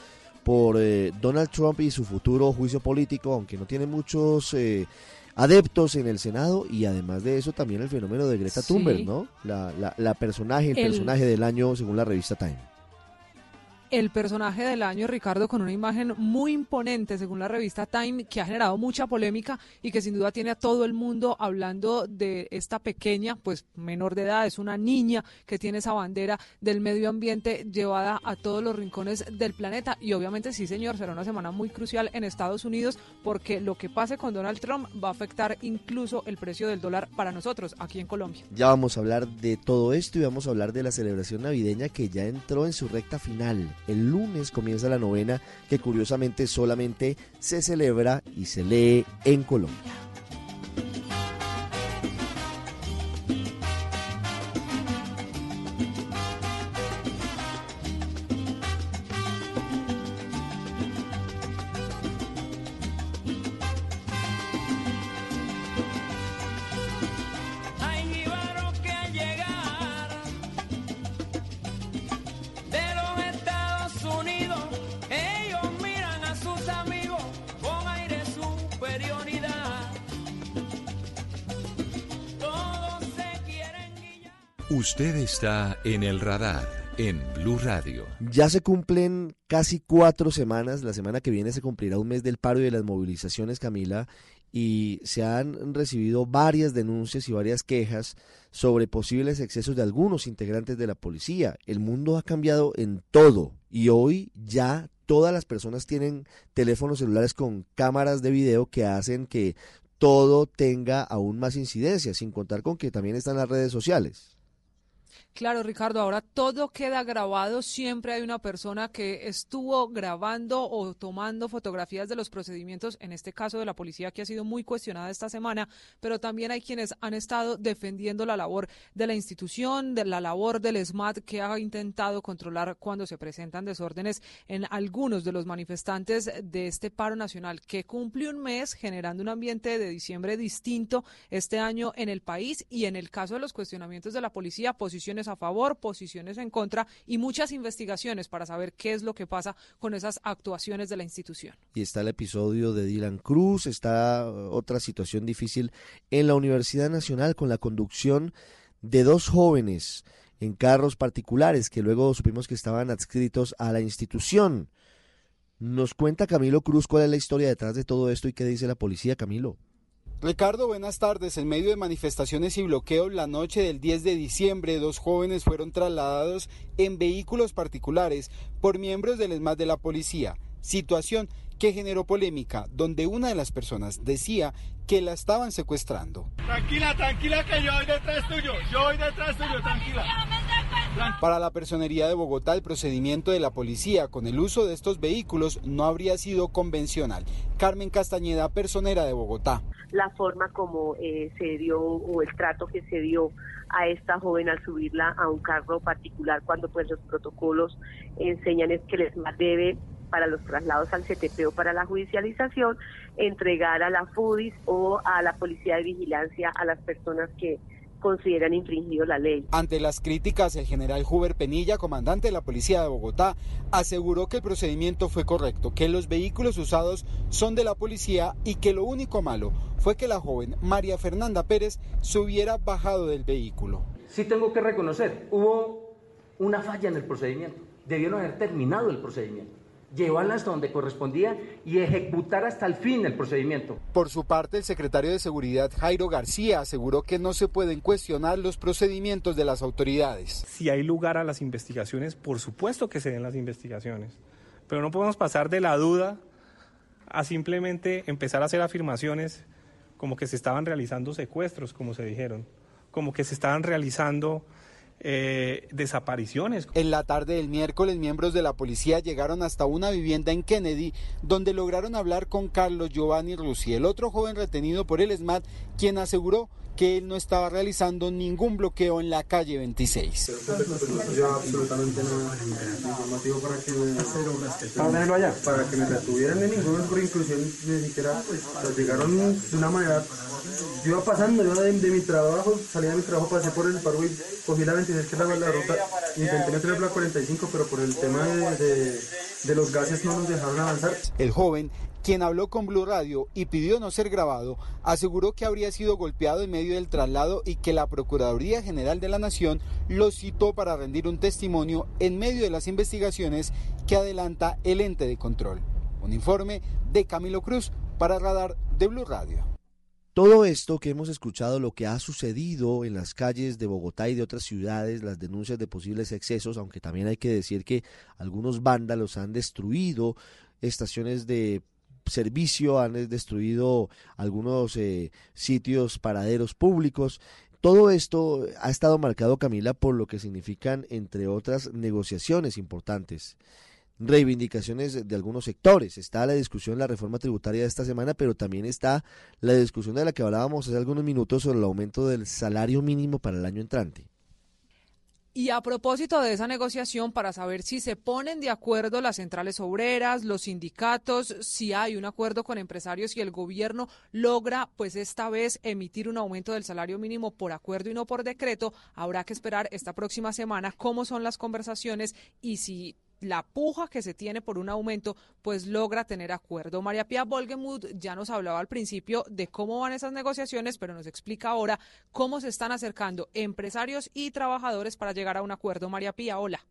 por eh, Donald Trump y su futuro juicio político, aunque no tiene muchos eh, adeptos en el Senado y además de eso también el fenómeno de Greta Thunberg, ¿no? La, la, personaje, el, personaje del año según la revista Time el personaje del año, Ricardo, con una imagen muy imponente, según la revista Time, que ha generado mucha polémica y que sin duda tiene a todo el mundo hablando de esta pequeña, pues menor de edad, es una niña que tiene esa bandera del medio ambiente llevada a todos los rincones del planeta. Y obviamente sí, señor, será una semana muy crucial en Estados Unidos porque lo que pase con Donald Trump va a afectar incluso el precio del dólar para nosotros aquí en Colombia. Ya vamos a hablar de todo esto y vamos a hablar de la celebración navideña que ya entró en su recta final. El lunes comienza la novena que curiosamente solamente se celebra y se lee en Colombia. Usted está en el radar en Blue Radio. Ya se cumplen casi cuatro semanas. La semana que viene se cumplirá un mes del paro y de las movilizaciones, Camila, y se han recibido varias denuncias y varias quejas sobre posibles excesos de algunos integrantes de la policía. El mundo ha cambiado en todo y hoy ya todas las personas tienen teléfonos celulares con cámaras de video que hacen que todo tenga aún más incidencia, sin contar con que también están las redes sociales. Claro, Ricardo, ahora todo queda grabado, siempre hay una persona que estuvo grabando o tomando fotografías de los procedimientos, en este caso de la policía que ha sido muy cuestionada esta semana, pero también hay quienes han estado defendiendo la labor de la institución, de la labor del SMAT que ha intentado controlar cuando se presentan desórdenes en algunos de los manifestantes de este paro nacional que cumple un mes generando un ambiente de diciembre distinto este año en el país y en el caso de los cuestionamientos de la policía, posiciones a favor, posiciones en contra y muchas investigaciones para saber qué es lo que pasa con esas actuaciones de la institución. Y está el episodio de Dylan Cruz, está uh, otra situación difícil en la Universidad Nacional con la conducción de dos jóvenes en carros particulares que luego supimos que estaban adscritos a la institución. Nos cuenta Camilo Cruz cuál es la historia detrás de todo esto y qué dice la policía, Camilo. Ricardo, buenas tardes. En medio de manifestaciones y bloqueos, la noche del 10 de diciembre, dos jóvenes fueron trasladados en vehículos particulares por miembros del ESMAD de la policía. Situación que generó polémica, donde una de las personas decía que la estaban secuestrando. Tranquila, tranquila, que yo voy detrás tuyo. Yo voy detrás tuyo, tranquila. Para la personería de Bogotá, el procedimiento de la policía con el uso de estos vehículos no habría sido convencional. Carmen Castañeda, personera de Bogotá. La forma como eh, se dio o el trato que se dio a esta joven al subirla a un carro particular cuando pues los protocolos enseñan es que el ESMAD debe para los traslados al CTP o para la judicialización entregar a la FUDIS o a la Policía de Vigilancia a las personas que consideran infringido la ley. Ante las críticas, el general Huber Penilla, comandante de la Policía de Bogotá, aseguró que el procedimiento fue correcto, que los vehículos usados son de la policía y que lo único malo fue que la joven María Fernanda Pérez se hubiera bajado del vehículo. Sí tengo que reconocer, hubo una falla en el procedimiento. Debieron haber terminado el procedimiento llevarla hasta donde correspondía y ejecutar hasta el fin el procedimiento. Por su parte, el secretario de Seguridad Jairo García aseguró que no se pueden cuestionar los procedimientos de las autoridades. Si hay lugar a las investigaciones, por supuesto que se den las investigaciones, pero no podemos pasar de la duda a simplemente empezar a hacer afirmaciones como que se estaban realizando secuestros, como se dijeron, como que se estaban realizando eh, desapariciones. En la tarde del miércoles, miembros de la policía llegaron hasta una vivienda en Kennedy, donde lograron hablar con Carlos Giovanni Russi, el otro joven retenido por el SMAT, quien aseguró que él no estaba realizando ningún bloqueo en la calle 26. absolutamente nada informativo para que me, allá. Para que me retuvieran de ninguna por inclusión, ni siquiera pues, llegaron de una manera. Yo iba pasando, yo de, mi trabajo, salí de mi trabajo, pasé por el paro y cogí la 26 que era la ruta, intenté meter la 45, pero por el tema de, de los gases no nos dejaron avanzar. El joven quien habló con Blue Radio y pidió no ser grabado, aseguró que habría sido golpeado en medio del traslado y que la Procuraduría General de la Nación lo citó para rendir un testimonio en medio de las investigaciones que adelanta el ente de control. Un informe de Camilo Cruz para Radar de Blue Radio. Todo esto que hemos escuchado, lo que ha sucedido en las calles de Bogotá y de otras ciudades, las denuncias de posibles excesos, aunque también hay que decir que algunos vándalos han destruido estaciones de servicio, han destruido algunos eh, sitios, paraderos públicos. Todo esto ha estado marcado, Camila, por lo que significan, entre otras, negociaciones importantes, reivindicaciones de algunos sectores. Está la discusión de la reforma tributaria de esta semana, pero también está la discusión de la que hablábamos hace algunos minutos sobre el aumento del salario mínimo para el año entrante. Y a propósito de esa negociación, para saber si se ponen de acuerdo las centrales obreras, los sindicatos, si hay un acuerdo con empresarios y el gobierno logra, pues esta vez, emitir un aumento del salario mínimo por acuerdo y no por decreto, habrá que esperar esta próxima semana cómo son las conversaciones y si la puja que se tiene por un aumento, pues logra tener acuerdo. María Pía Volgemuth ya nos hablaba al principio de cómo van esas negociaciones, pero nos explica ahora cómo se están acercando empresarios y trabajadores para llegar a un acuerdo. María Pía, hola.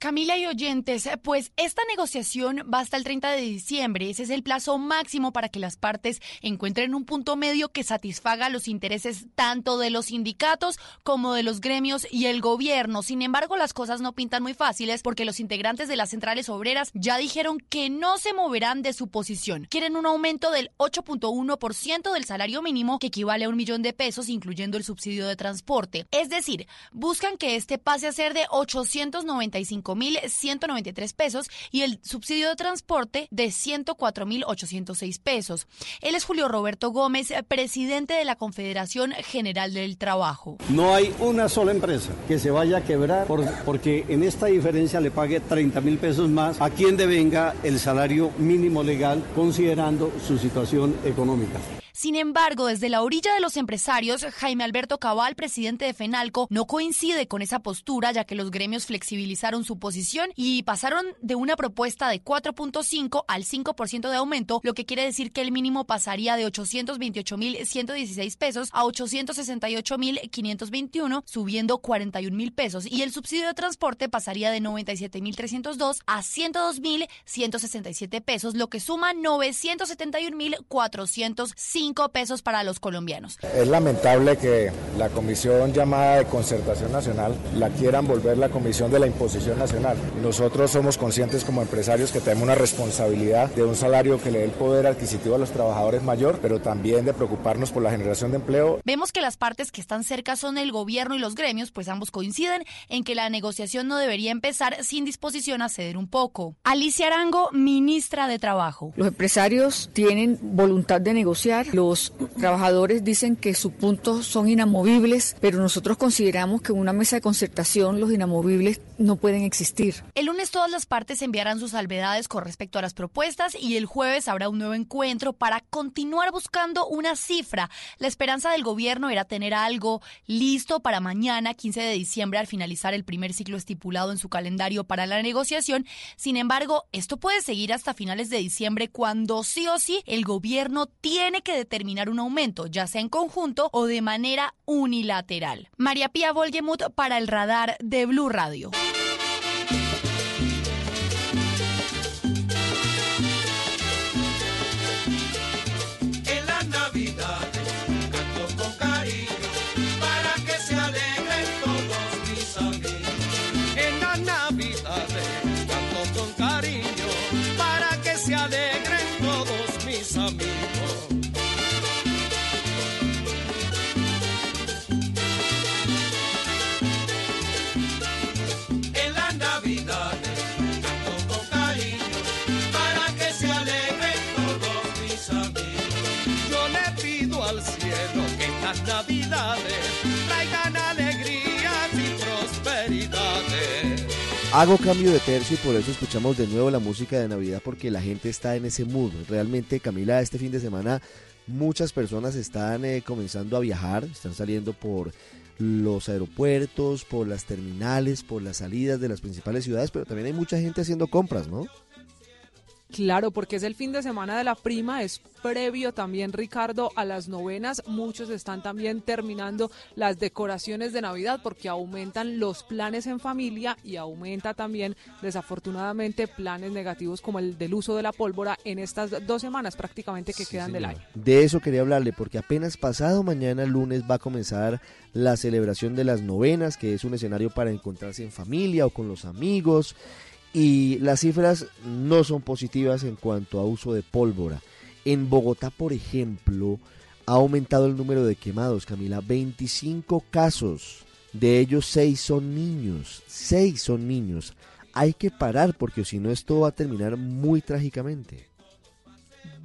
Camila y oyentes, pues esta negociación va hasta el 30 de diciembre. Ese es el plazo máximo para que las partes encuentren un punto medio que satisfaga los intereses tanto de los sindicatos como de los gremios y el gobierno. Sin embargo, las cosas no pintan muy fáciles porque los integrantes de las centrales obreras ya dijeron que no se moverán de su posición. Quieren un aumento del 8.1% del salario mínimo, que equivale a un millón de pesos, incluyendo el subsidio de transporte. Es decir, buscan que este pase a ser de 895 193 pesos y el subsidio de transporte de 104.806 pesos. Él es Julio Roberto Gómez, presidente de la Confederación General del Trabajo. No hay una sola empresa que se vaya a quebrar porque en esta diferencia le pague 30 mil pesos más a quien devenga el salario mínimo legal considerando su situación económica. Sin embargo, desde la orilla de los empresarios, Jaime Alberto Cabal, presidente de FENALCO, no coincide con esa postura, ya que los gremios flexibilizaron su posición y pasaron de una propuesta de 4.5 al 5% de aumento, lo que quiere decir que el mínimo pasaría de 828.116 pesos a 868.521, subiendo 41 mil pesos, y el subsidio de transporte pasaría de 97.302 a 102.167 pesos, lo que suma 971.405 pesos para los colombianos. Es lamentable que la comisión llamada de concertación nacional la quieran volver la comisión de la imposición nacional. Nosotros somos conscientes como empresarios que tenemos una responsabilidad de un salario que le dé el poder adquisitivo a los trabajadores mayor, pero también de preocuparnos por la generación de empleo. Vemos que las partes que están cerca son el gobierno y los gremios, pues ambos coinciden en que la negociación no debería empezar sin disposición a ceder un poco. Alicia Arango, ministra de Trabajo. Los empresarios tienen voluntad de negociar, los trabajadores dicen que sus puntos son inamovibles, pero nosotros consideramos que en una mesa de concertación los inamovibles no pueden existir. El lunes todas las partes enviarán sus salvedades con respecto a las propuestas y el jueves habrá un nuevo encuentro para continuar buscando una cifra. La esperanza del gobierno era tener algo listo para mañana, 15 de diciembre, al finalizar el primer ciclo estipulado en su calendario para la negociación. Sin embargo, esto puede seguir hasta finales de diciembre cuando sí o sí el gobierno tiene que determinar un aumento, ya sea en conjunto o de manera unilateral. María Pía Volgemuth para el radar de Blue Radio. Hago cambio de tercio y por eso escuchamos de nuevo la música de Navidad porque la gente está en ese mood. Realmente, Camila, este fin de semana muchas personas están eh, comenzando a viajar, están saliendo por los aeropuertos, por las terminales, por las salidas de las principales ciudades, pero también hay mucha gente haciendo compras, ¿no? Claro, porque es el fin de semana de la prima, es previo también, Ricardo, a las novenas. Muchos están también terminando las decoraciones de Navidad porque aumentan los planes en familia y aumenta también, desafortunadamente, planes negativos como el del uso de la pólvora en estas dos semanas prácticamente que quedan del año. De eso quería hablarle, porque apenas pasado mañana lunes va a comenzar la celebración de las novenas, que es un escenario para encontrarse en familia o con los amigos. Y las cifras no son positivas en cuanto a uso de pólvora. En Bogotá, por ejemplo, ha aumentado el número de quemados, Camila. 25 casos. De ellos 6 son niños. 6 son niños. Hay que parar porque si no esto va a terminar muy trágicamente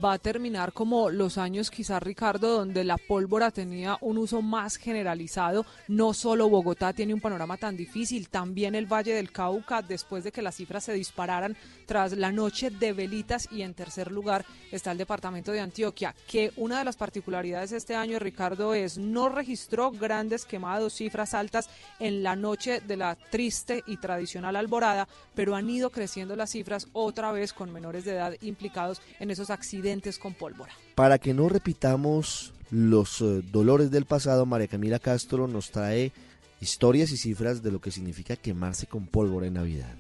va a terminar como los años quizás Ricardo donde la pólvora tenía un uso más generalizado. No solo Bogotá tiene un panorama tan difícil, también el Valle del Cauca después de que las cifras se dispararan tras la noche de velitas y en tercer lugar está el departamento de Antioquia, que una de las particularidades de este año Ricardo es no registró grandes quemados, cifras altas en la noche de la triste y tradicional alborada, pero han ido creciendo las cifras otra vez con menores de edad implicados en esos accidentes con pólvora. Para que no repitamos los uh, dolores del pasado, María Camila Castro nos trae historias y cifras de lo que significa quemarse con pólvora en Navidad.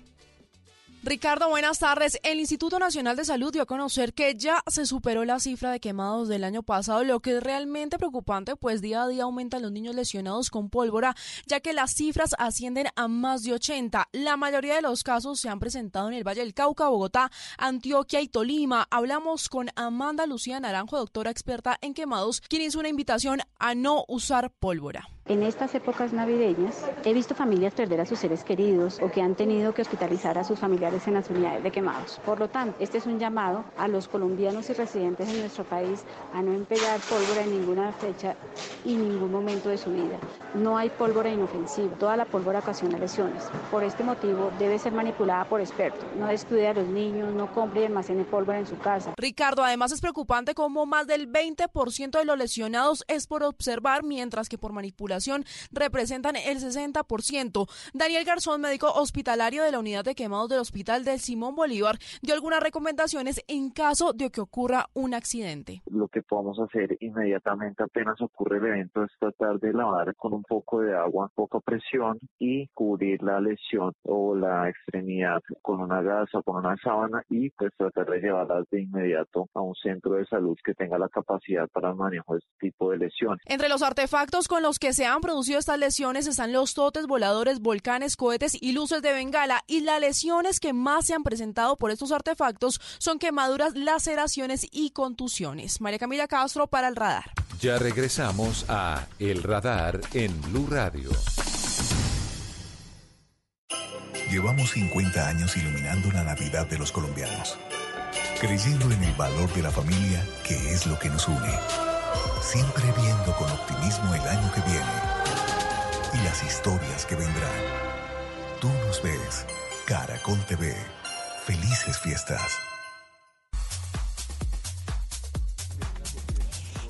Ricardo, buenas tardes. El Instituto Nacional de Salud dio a conocer que ya se superó la cifra de quemados del año pasado, lo que es realmente preocupante, pues día a día aumentan los niños lesionados con pólvora, ya que las cifras ascienden a más de 80. La mayoría de los casos se han presentado en el Valle del Cauca, Bogotá, Antioquia y Tolima. Hablamos con Amanda Lucía Naranjo, doctora experta en quemados, quien hizo una invitación a no usar pólvora En estas épocas navideñas he visto familias perder a sus seres queridos o que han tenido que hospitalizar a sus familiares en las unidades de quemados. Por lo tanto, este es un llamado a los colombianos y residentes en nuestro país a no emplear pólvora en ninguna fecha y ningún momento de su vida. No hay pólvora inofensiva, toda la pólvora ocasiona lesiones. Por este motivo debe ser manipulada por expertos. No descuide a los niños, no compre y almacene pólvora en su casa. Ricardo, además es preocupante cómo más del 20% de los lesionados es por observar, mientras que por representan el 60%. Daniel Garzón, médico hospitalario de la unidad de quemados del Hospital del Simón Bolívar, dio algunas recomendaciones en caso de que ocurra un accidente. Lo que podemos hacer inmediatamente apenas ocurre el evento es tratar de lavar con un poco de agua, poca presión y cubrir la lesión o la extremidad con una gasa o con una sábana y pues tratar de llevarlas de inmediato a un centro de salud que tenga la capacidad para el manejo de este tipo de lesiones. Entre los artefactos con los que se han producido estas lesiones están los totes voladores, volcanes, cohetes y luces de bengala. Y las lesiones que más se han presentado por estos artefactos son quemaduras, laceraciones y contusiones. María Camila Castro para el radar. Ya regresamos a El Radar en Blue Radio. Llevamos 50 años iluminando la Navidad de los colombianos, creyendo en el valor de la familia, que es lo que nos une siempre viendo con optimismo el año que viene y las historias que vendrán. Tú nos ves, Caracol TV. Felices fiestas.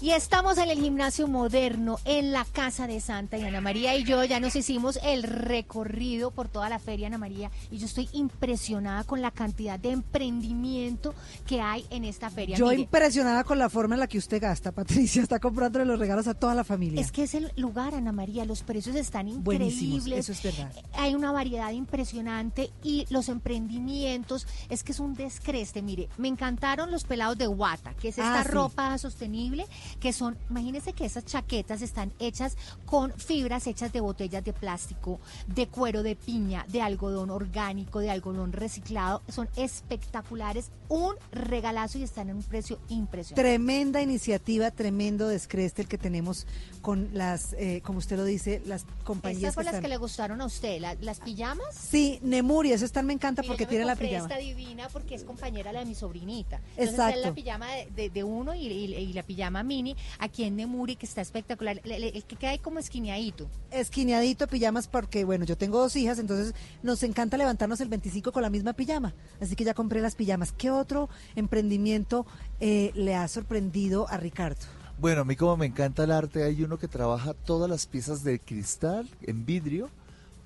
Y estamos en el gimnasio moderno, en la casa de Santa y Ana María y yo ya nos hicimos el recorrido por toda la feria Ana María y yo estoy impresionada con la cantidad de emprendimiento que hay en esta feria. Yo impresionada con la forma en la que usted gasta, Patricia, está comprando los regalos a toda la familia. Es que es el lugar, Ana María, los precios están increíbles. eso es verdad. Hay una variedad impresionante y los emprendimientos, es que es un descreste. Mire, me encantaron los pelados de Guata, que es esta Ah, sí. ropa sostenible que son, imagínense que esas chaquetas están hechas con fibras hechas de botellas de plástico, de cuero de piña, de algodón orgánico, de algodón reciclado, son espectaculares, un regalazo y están en un precio impresionante. Tremenda iniciativa, tremendo descreste el que tenemos con las, eh, como usted lo dice, las compañías Estas fueron las están... que le gustaron a usted, la- las pijamas. Sí, Nemuria, eso están me encanta porque tiene la pijama. esta divina porque es compañera la de mi sobrinita. Entonces Exacto. es la pijama de, de- de uno y, y- y la pijama mini aquí en Nemuri que está espectacular. El, que queda ahí como esquineadito. esquineadito pijamas porque, bueno, yo tengo dos hijas, entonces nos encanta levantarnos el 25 con la misma pijama. Así que ya compré las pijamas. ¿Qué otro emprendimiento eh, le ha sorprendido a Ricardo? Bueno, a mí como me encanta el arte, hay uno que trabaja todas las piezas de cristal en vidrio,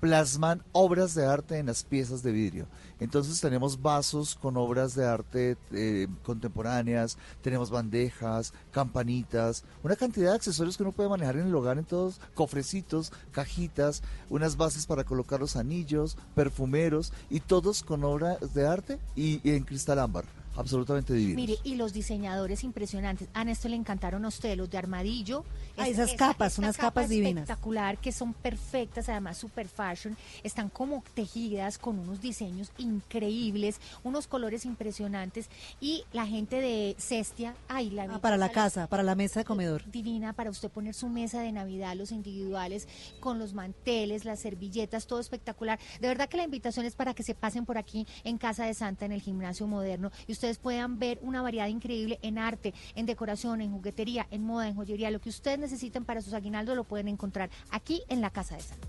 plasman obras de arte en las piezas de vidrio. Entonces tenemos vasos con obras de arte eh, contemporáneas, tenemos bandejas, campanitas, una cantidad de accesorios que uno puede manejar en el hogar en todos, cofrecitos, cajitas, unas bases para colocar los anillos, perfumeros y todos con obras de arte y, y en cristal ámbar. Absolutamente divino. Mire, y los diseñadores impresionantes. A esto le encantaron a usted, los de armadillo. Ah, Es- esas esa- capas, unas capa capas divinas. espectacular que son perfectas, además super fashion. Están como tejidas con unos diseños increíbles, unos colores impresionantes. Y la gente de Cestia, ay, la Ah, para la casa, para la mesa de comedor. divina para usted poner su mesa de Navidad, los individuales, con los manteles, las servilletas, todo espectacular. De verdad que la invitación es para que se pasen por aquí en Casa de Santa, en el gimnasio moderno, y ustedes puedan ver una variedad increíble en arte, en decoración, en juguetería, en moda, en joyería. Lo que ustedes necesiten para sus aguinaldos lo pueden encontrar aquí en la Casa de Santa.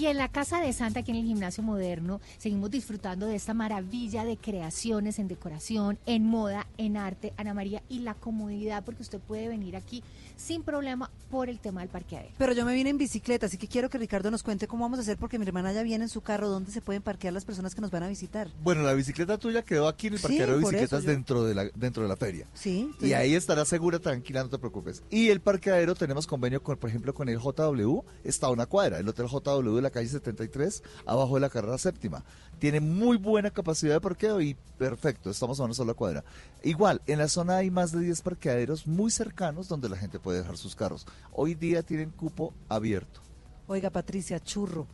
Y en la Casa de Santa, aquí en el Gimnasio Moderno, seguimos disfrutando de esta maravilla de creaciones en decoración, en moda, en arte, Ana María, y la comodidad, porque usted puede venir aquí sin problema por el tema del parqueadero. Pero yo me vine en bicicleta, así que quiero que Ricardo nos cuente cómo vamos a hacer, porque mi hermana ya viene en su carro, dónde se pueden parquear las personas que nos van a visitar. Bueno, la bicicleta tuya quedó aquí en el Sí, parqueadero de bicicletas yo- dentro, de la, dentro de la feria. Sí. Y ahí estará segura, tranquila, no te preocupes. Y el parqueadero tenemos convenio con, por ejemplo, con el JW, está a una cuadra, el Hotel JW de la calle 73, abajo de la carrera séptima. Tiene muy buena capacidad de parqueo y perfecto, estamos a una sola cuadra. Igual, en la zona hay más de 10 parqueaderos muy cercanos donde la gente puede dejar sus carros. Hoy día tienen cupo abierto. Oiga, Patricia, churro.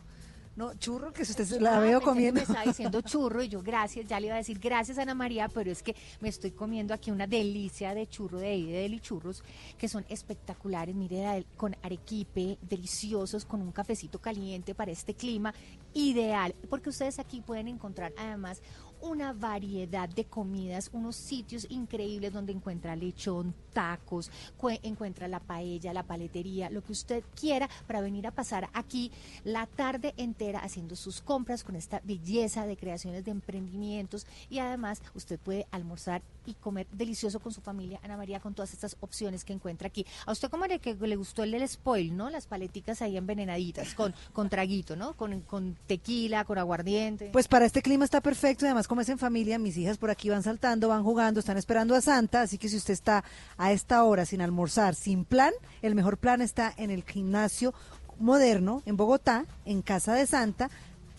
No, churro, que si usted se Ah, la veo comiendo. Me estaba diciendo churro y yo gracias, ya le iba a decir gracias Ana María, pero es que me estoy comiendo aquí una delicia de churro de de Deli Churros, que son espectaculares, mire, con arequipe, deliciosos, con un cafecito caliente para este clima, ideal, porque ustedes aquí pueden encontrar además una variedad de comidas, unos sitios increíbles donde encuentra lechón, tacos, cue- encuentra la paella, la paletería, lo que usted quiera para venir a pasar aquí la tarde entera haciendo sus compras con esta belleza de creaciones de emprendimientos y además usted puede almorzar y comer delicioso con su familia, Ana María, con todas estas opciones que encuentra aquí. A usted como le, que le gustó el del spoil, ¿no? Las paleticas ahí envenenaditas, con, con traguito, ¿no? Con, con tequila, con aguardiente. Pues para este clima está perfecto y además como es en familia, mis hijas por aquí van saltando, van jugando, están esperando a Santa, así que si usted está a esta hora sin almorzar, sin plan, el mejor plan está en el gimnasio moderno en Bogotá, en Casa de Santa,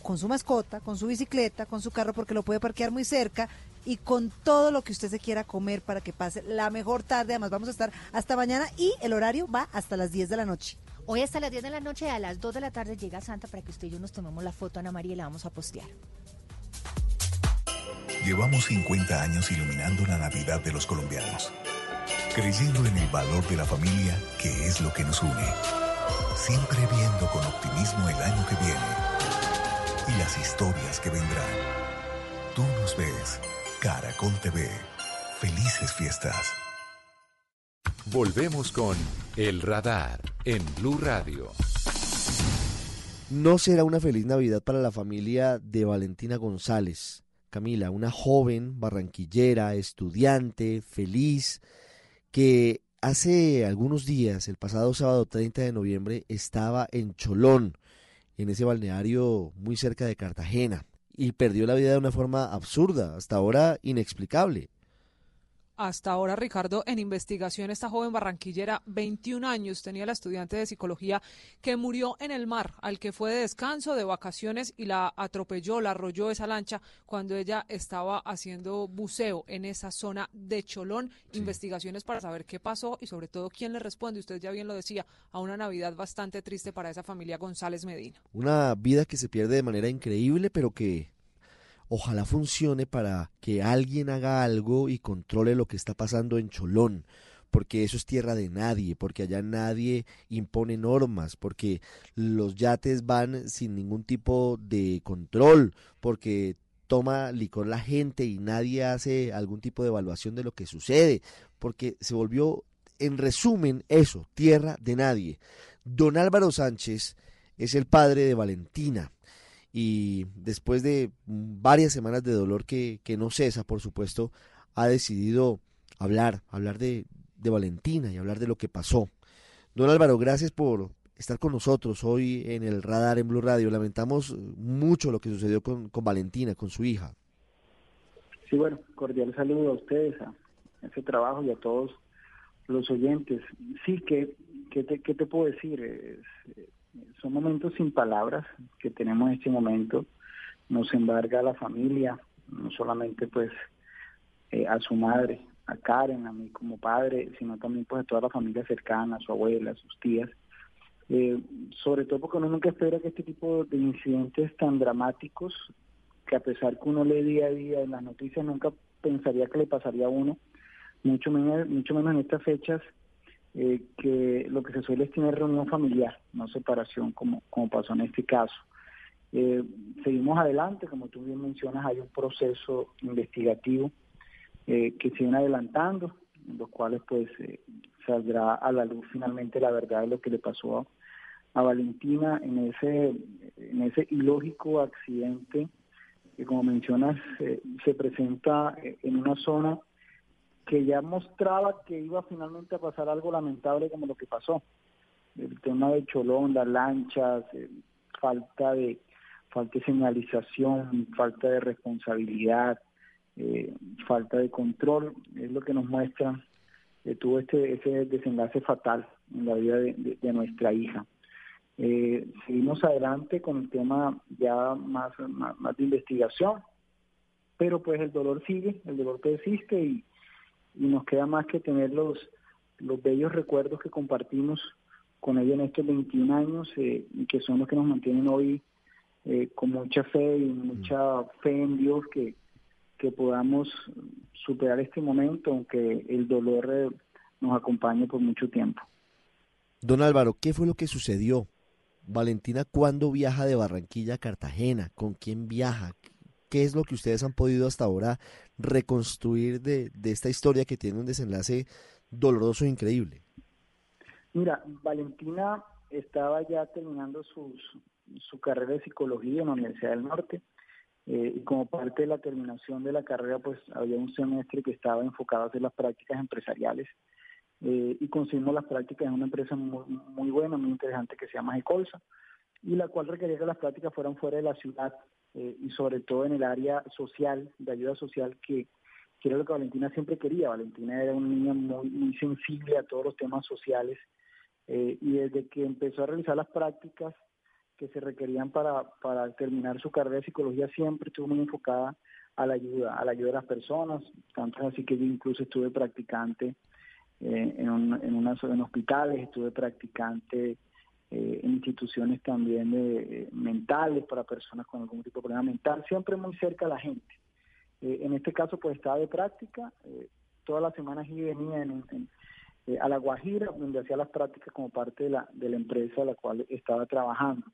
con su mascota, con su bicicleta, con su carro porque lo puede parquear muy cerca y con todo lo que usted se quiera comer para que pase la mejor tarde. Además vamos a estar hasta mañana y el horario va hasta las 10 de la noche. Hoy hasta las 10 de la noche, a las 2 de la tarde llega Santa para que usted y yo nos tomemos la foto, Ana María, y la vamos a postear. Llevamos 50 años iluminando la Navidad de los colombianos, creyendo en el valor de la familia, que es lo que nos une. Siempre viendo con optimismo el año que viene y las historias que vendrán. Tú nos ves, Caracol TV. Felices fiestas. Volvemos con El Radar en Blue Radio. No será una feliz Navidad para la familia de Valentina González. Camila, una joven barranquillera, estudiante, feliz, que hace algunos días, el pasado sábado 30 de noviembre, estaba en Cholón, en ese balneario muy cerca de Cartagena, y perdió la vida de una forma absurda, hasta ahora inexplicable. Hasta ahora, Ricardo, en investigación, esta joven barranquillera, 21 años, tenía la estudiante de psicología que murió en el mar, al que fue de descanso, de vacaciones, y la atropelló, la arrolló esa lancha cuando ella estaba haciendo buceo en esa zona de Cholón. Investigaciones para saber qué pasó y sobre todo quién le responde. Usted ya bien lo decía, a una Navidad bastante triste para esa familia González Medina. Una vida que se pierde de manera increíble, pero que ojalá funcione para que alguien haga algo y controle lo que está pasando en Cholón, porque eso es tierra de nadie, porque allá nadie impone normas, porque los yates van sin ningún tipo de control, porque toma licor la gente y nadie hace algún tipo de evaluación de lo que sucede, porque se volvió, en resumen, eso, tierra de nadie. Don Álvaro Sánchez es el padre de Valentina y después de varias semanas de dolor que, que no cesa, por supuesto, ha decidido hablar, hablar de, de Valentina y hablar de lo que pasó. Don Álvaro, gracias por estar con nosotros hoy en el radar en Blue Radio. Lamentamos mucho lo que sucedió con, con Valentina, con su hija. Sí, bueno, cordial saludo a ustedes, a ese trabajo y a todos los oyentes. Sí, que, te, ¿qué te puedo decir? Es, son momentos sin palabras que tenemos en este momento. Nos embarga a la familia, no solamente pues eh, a su madre, a Karen, a mí como padre, sino también pues a toda la familia cercana, a su abuela, a sus tías. Eh, sobre todo porque uno nunca espera que este tipo de incidentes tan dramáticos, que a pesar que uno lee día a día en las noticias, nunca pensaría que le pasaría a uno, mucho menos, mucho menos en estas fechas, eh, que lo que se suele es tener reunión familiar, no separación como, como pasó en este caso. Eh, seguimos adelante, como tú bien mencionas, hay un proceso investigativo eh, que se adelantando, en los cuales pues saldrá a la luz finalmente la verdad de lo que le pasó a, Valentina en ese, en ese ilógico accidente que como mencionas se presenta en una zona que ya mostraba que iba finalmente a pasar algo lamentable como lo que pasó. El tema de Cholón, las lanchas, eh, falta de falta de señalización, falta de responsabilidad, eh, falta de control, es lo que nos muestra que tuvo este ese desenlace fatal en la vida de, nuestra hija. Eh, seguimos adelante con el tema ya más, más de investigación, pero pues el dolor sigue, el dolor persiste y, y nos queda más que tener los, los bellos recuerdos que compartimos con ella en estos 21 años eh, y que son los que nos mantienen hoy eh, con mucha fe y mucha fe en Dios que, que podamos superar este momento, aunque el dolor eh, nos acompañe por mucho tiempo. Don Álvaro, ¿qué fue lo que sucedió? Valentina, ¿cuándo viaja de Barranquilla a Cartagena? ¿Con quién viaja? ¿Qué es lo que ustedes han podido hasta ahora reconstruir de, esta historia que tiene un desenlace doloroso e increíble? Mira, Valentina estaba ya terminando su carrera de psicología en la Universidad del Norte eh, y como parte de la terminación de la carrera pues había un semestre que estaba enfocado a hacer las prácticas empresariales eh, y conseguimos las prácticas en una empresa muy, muy buena, muy interesante que se llama Ecolsa y la cual requería que las prácticas fueran fuera de la ciudad eh, y sobre todo en el área social, de ayuda social, que, era lo que Valentina siempre quería. Valentina era una niña muy, muy sensible a todos los temas sociales eh, y desde que empezó a realizar las prácticas que se requerían para, para terminar su carrera de psicología siempre estuvo muy enfocada a la ayuda, a la ayuda de las personas, tanto así que yo incluso estuve practicante eh, en, un, en, en hospitales, estuve practicante eh, instituciones también de, eh, mentales para personas con algún tipo de problema mental, siempre muy cerca a la gente. Eh, en este caso, pues estaba de práctica, todas las semanas y venía a La Guajira, donde hacía las prácticas como parte de la, de la empresa a la cual estaba trabajando.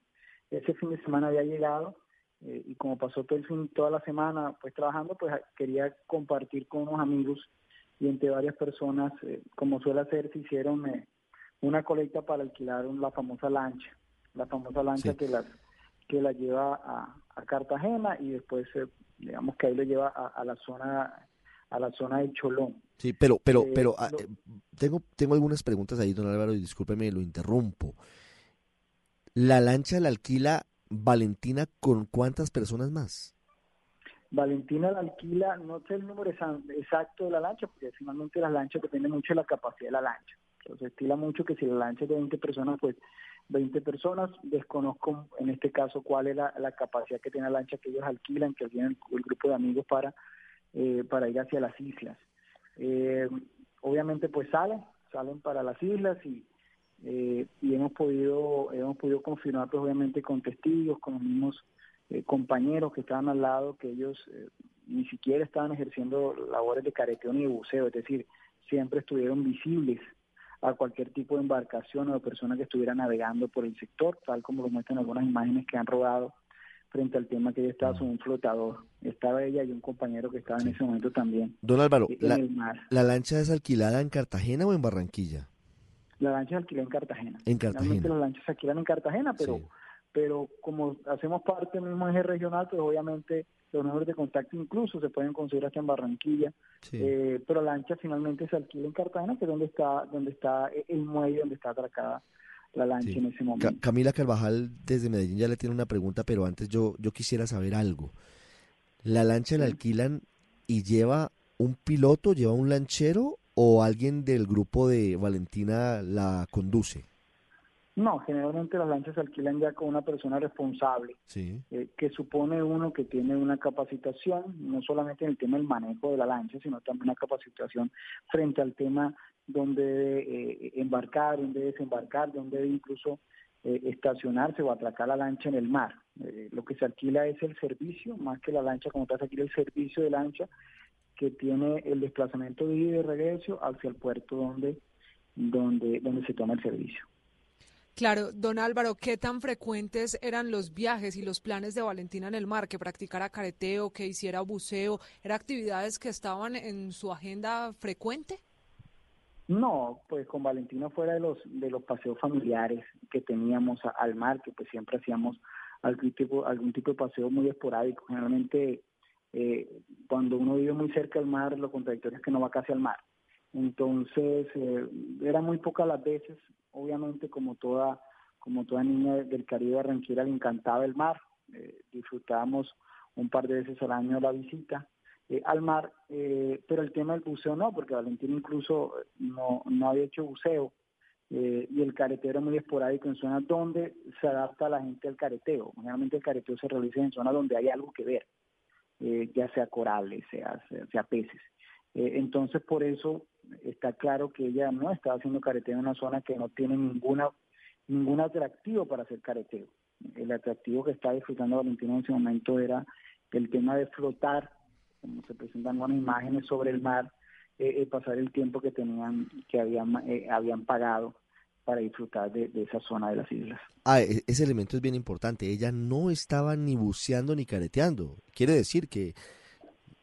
Ese fin de semana había llegado y como pasó todo el fin, toda la semana pues trabajando, pues quería compartir con unos amigos y entre varias personas, como suele hacer, se hicieron una colecta para alquilar la famosa lancha, la famosa lancha que la que la lleva a, Cartagena y después eh, digamos que ahí lo lleva a, la zona a la zona de Cholón. Sí, pero pero eh, pero ah, eh, tengo tengo algunas preguntas ahí, don Álvaro, y discúlpeme, lo interrumpo. La lancha la alquila Valentina con cuántas personas más? Valentina la alquila, no sé el número exacto de la lancha, porque finalmente las lanchas dependen mucho de la capacidad de la lancha. Se estila mucho que si la lancha es de 20 personas, pues 20 personas. Desconozco en este caso cuál es la, capacidad que tiene la lancha que ellos alquilan, que tienen el, grupo de amigos para, eh, para ir hacia las islas. Eh, obviamente pues salen, salen para las islas y, eh, y hemos podido hemos podido confirmar pues obviamente con testigos, con los mismos compañeros que estaban al lado, que ellos ni siquiera estaban ejerciendo labores de careteo ni de buceo, es decir, siempre estuvieron visibles a cualquier tipo de embarcación o de persona que estuviera navegando por el sector, tal como lo muestran algunas imágenes que han rodado frente al tema que ella estaba sobre un flotador. Estaba ella y un compañero que estaba en ese momento también. Don Álvaro, la, la, lancha es alquilada en Cartagena o en Barranquilla? La lancha es alquilada en Cartagena. En Cartagena. Realmente las lanchas se alquilan en Cartagena, pero, pero como hacemos parte del mismo eje regional, pues obviamente los números de contacto incluso se pueden conseguir hasta en Barranquilla, eh, pero la lancha finalmente se alquila en Cartagena, que es donde está, donde está el muelle, donde está atracada la lancha en ese momento. Camila Carvajal desde Medellín ya le tiene una pregunta, pero antes yo, yo quisiera saber algo. ¿La lancha la alquilan y lleva un piloto, lleva un lanchero o alguien del grupo de Valentina la conduce? No, generalmente las lanchas se alquilan ya con una persona responsable, eh, que supone uno que tiene una capacitación, no solamente en el tema del manejo de la lancha, sino también una capacitación frente al tema donde eh, embarcar, donde desembarcar, donde incluso eh, estacionarse o atracar la lancha en el mar. lo que se alquila es el servicio, más que la lancha como tal, se alquila el servicio de lancha que tiene el desplazamiento de ida y de regreso hacia el puerto donde, donde, donde se toma el servicio. Claro, don Álvaro, ¿qué tan frecuentes eran los viajes y los planes de Valentina en el mar? ¿Que practicara careteo, que hiciera buceo? ¿Eran actividades que estaban en su agenda frecuente? No, pues con Valentina fuera de los de los paseos familiares que teníamos al mar, que pues siempre hacíamos algún tipo algún tipo de paseo muy esporádico. Generalmente eh, cuando uno vive muy cerca del mar, lo contradictorio es que no va casi al mar. Entonces, eh, era muy pocas las veces, obviamente como toda, como toda niña del Caribe Barranquilla le encantaba el mar, eh, disfrutábamos un par de veces al año la visita eh, al mar, eh, pero el tema del buceo no, porque Valentín incluso no, no había hecho buceo y el careteo era muy esporádico en zonas donde se adapta la gente al careteo. Generalmente el careteo se realiza en zonas donde hay algo que ver, ya sea corales, sea, sea peces. Entonces por eso está claro que ella no estaba haciendo careteo en una zona que no tiene ninguna ningún atractivo para hacer careteo. El atractivo que estaba disfrutando Valentino en ese momento era el tema de flotar, como se presentan unas imágenes sobre el mar, eh, eh, pasar el tiempo que tenían, que habían, eh, habían pagado para disfrutar de, de, esa zona de las islas. Ah, e, ese elemento es bien importante. Ella no estaba ni buceando ni careteando. Quiere decir que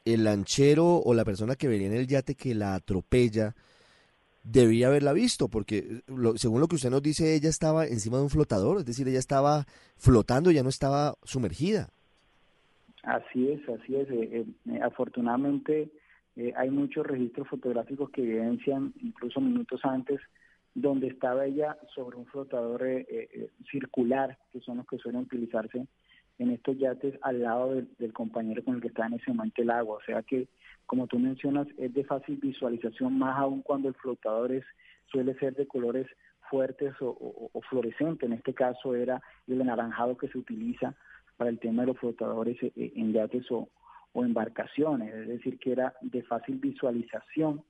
el lanchero o la persona que venía en el yate que la atropella debía haberla visto, porque según lo que usted nos dice, ella estaba encima de un flotador, es decir, ella estaba flotando, ya no estaba sumergida. Así es, así es. Eh, eh, afortunadamente eh, hay muchos registros fotográficos que evidencian, incluso minutos antes, donde estaba ella sobre un flotador circular, que son los que suelen utilizarse en estos yates al lado del, compañero con el que está en ese momento el agua. O sea que, como tú mencionas, es de fácil visualización, más aún cuando el flotador es, suele ser de colores fuertes o, fluorescentes. En este caso era el anaranjado que se utiliza para el tema de los flotadores eh, eh, en yates o, embarcaciones. Es decir, que era de fácil visualización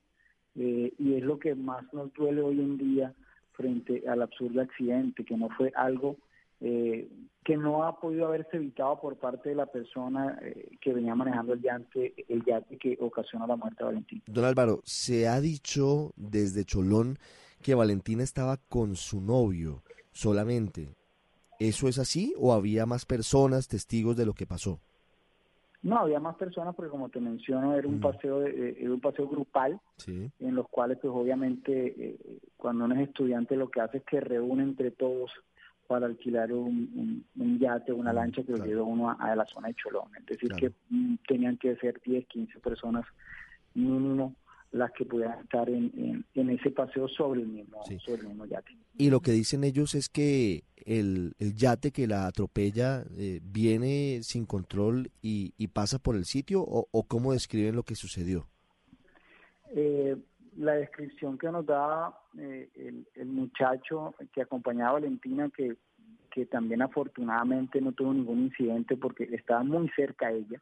eh, y es lo que más nos duele hoy en día frente al absurdo accidente, que no fue algo eh, que no ha podido haberse evitado por parte de la persona eh, que venía manejando el yate, el yate que ocasionó la muerte de Valentín. Don Álvaro, se ha dicho desde Cholón que Valentina estaba con su novio solamente. ¿Eso es así o había más personas testigos de lo que pasó? No, había más personas porque como te menciono era un mm. paseo de, era un paseo grupal en los cuales pues obviamente eh, cuando uno es estudiante lo que hace es que reúne entre todos para alquilar un, yate o una lancha que lo lleve uno a, la zona de Cholón. Es decir, que mm, tenían que ser 10, 15 personas mínimo las que pudieran estar en, en, ese paseo sobre el, mismo, sobre el mismo yate. Y lo que dicen ellos es que el, el yate que la atropella eh, viene sin control y, y, pasa por el sitio o, o cómo describen lo que sucedió. Eh, la descripción que nos da eh, el, muchacho que acompañaba a Valentina, que, que también afortunadamente no tuvo ningún incidente porque estaba muy cerca a ella,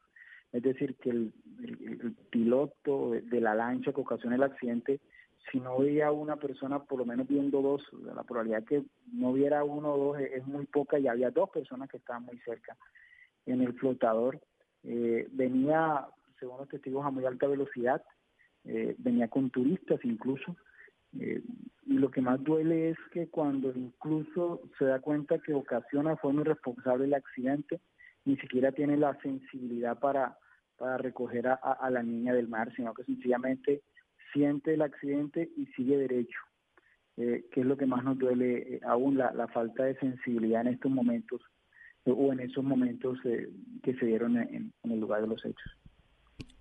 es decir, que el, piloto de la lancha que ocasiona el accidente, si no veía una persona, por lo menos viendo dos, la probabilidad que no viera uno o dos es, muy poca y había dos personas que estaban muy cerca en el flotador. Eh, venía, según los testigos, a muy alta velocidad, eh, venía con turistas incluso. Eh, y lo que más duele es que cuando incluso se da cuenta que ocasiona fue muy responsable el accidente, ni siquiera tiene la sensibilidad para, para recoger a, la niña del mar, sino que sencillamente siente el accidente y sigue derecho, eh, que es lo que más nos duele aún, la, la, falta de sensibilidad en estos momentos o en esos momentos que se dieron en el lugar de los hechos.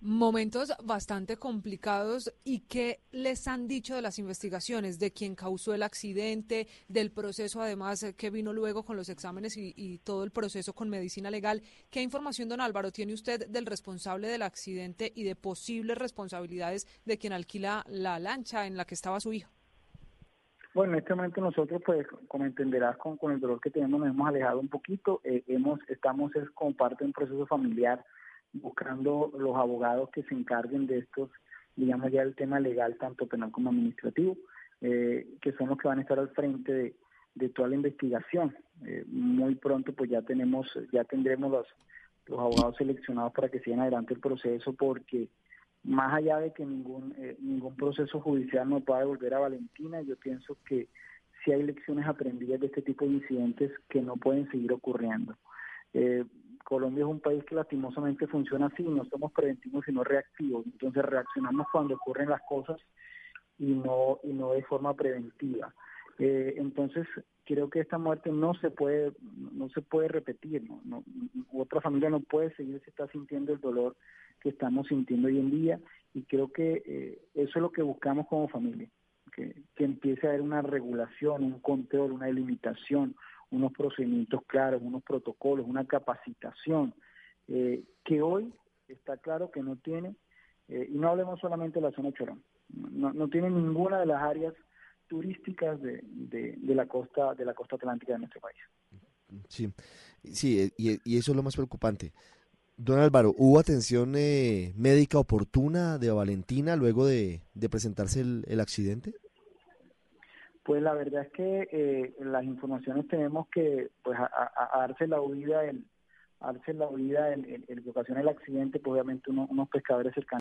Momentos bastante complicados y qué les han dicho de las investigaciones, de quién causó el accidente, del proceso además que vino luego con los exámenes y, todo el proceso con medicina legal. ¿Qué información, don Álvaro, tiene usted del responsable del accidente y de posibles responsabilidades de quien alquila la lancha en la que estaba su hijo? Bueno, en este momento nosotros, pues, como entenderás, con, con el dolor que tenemos, nos hemos alejado un poquito. Eh, hemos, estamos es como parte de un proceso familiar, buscando los abogados que se encarguen de estos, digamos ya el tema legal, tanto penal como administrativo, eh, que son los que van a estar al frente de, toda la investigación. Eh, muy pronto, pues ya tenemos, ya tendremos los, los abogados seleccionados para que sigan adelante el proceso, porque más allá de que ningún eh, ningún proceso judicial nos va a devolver a Valentina, yo pienso que sí hay lecciones aprendidas de este tipo de incidentes que no pueden seguir ocurriendo. Eh, Colombia es un país que lastimosamente funciona así, no somos preventivos sino reactivos, entonces reaccionamos cuando ocurren las cosas y no y no de forma preventiva. Eh, entonces creo que esta muerte no se puede no se puede repetir, otra familia no puede seguir se está sintiendo el dolor que estamos sintiendo hoy en día. Y creo que eh, eso es lo que buscamos como familia, que, que empiece a haber una regulación, un control, una delimitación, unos procedimientos claros, unos protocolos, una capacitación, eh, que hoy está claro que no tiene, eh, y no hablemos solamente de la zona Chorón, no, no tiene ninguna de las áreas turísticas de, de, la costa de la costa atlántica de nuestro país. Sí, sí, y, y eso es lo más preocupante. Don Álvaro, ¿hubo atención eh, médica oportuna de Valentina luego de, de presentarse el, el, accidente? Pues la verdad es que eh, las informaciones tenemos que pues a, darse la huida el a darse la huida el, el, el, que ocasiona el accidente, pues obviamente uno, unos pescadores cercanos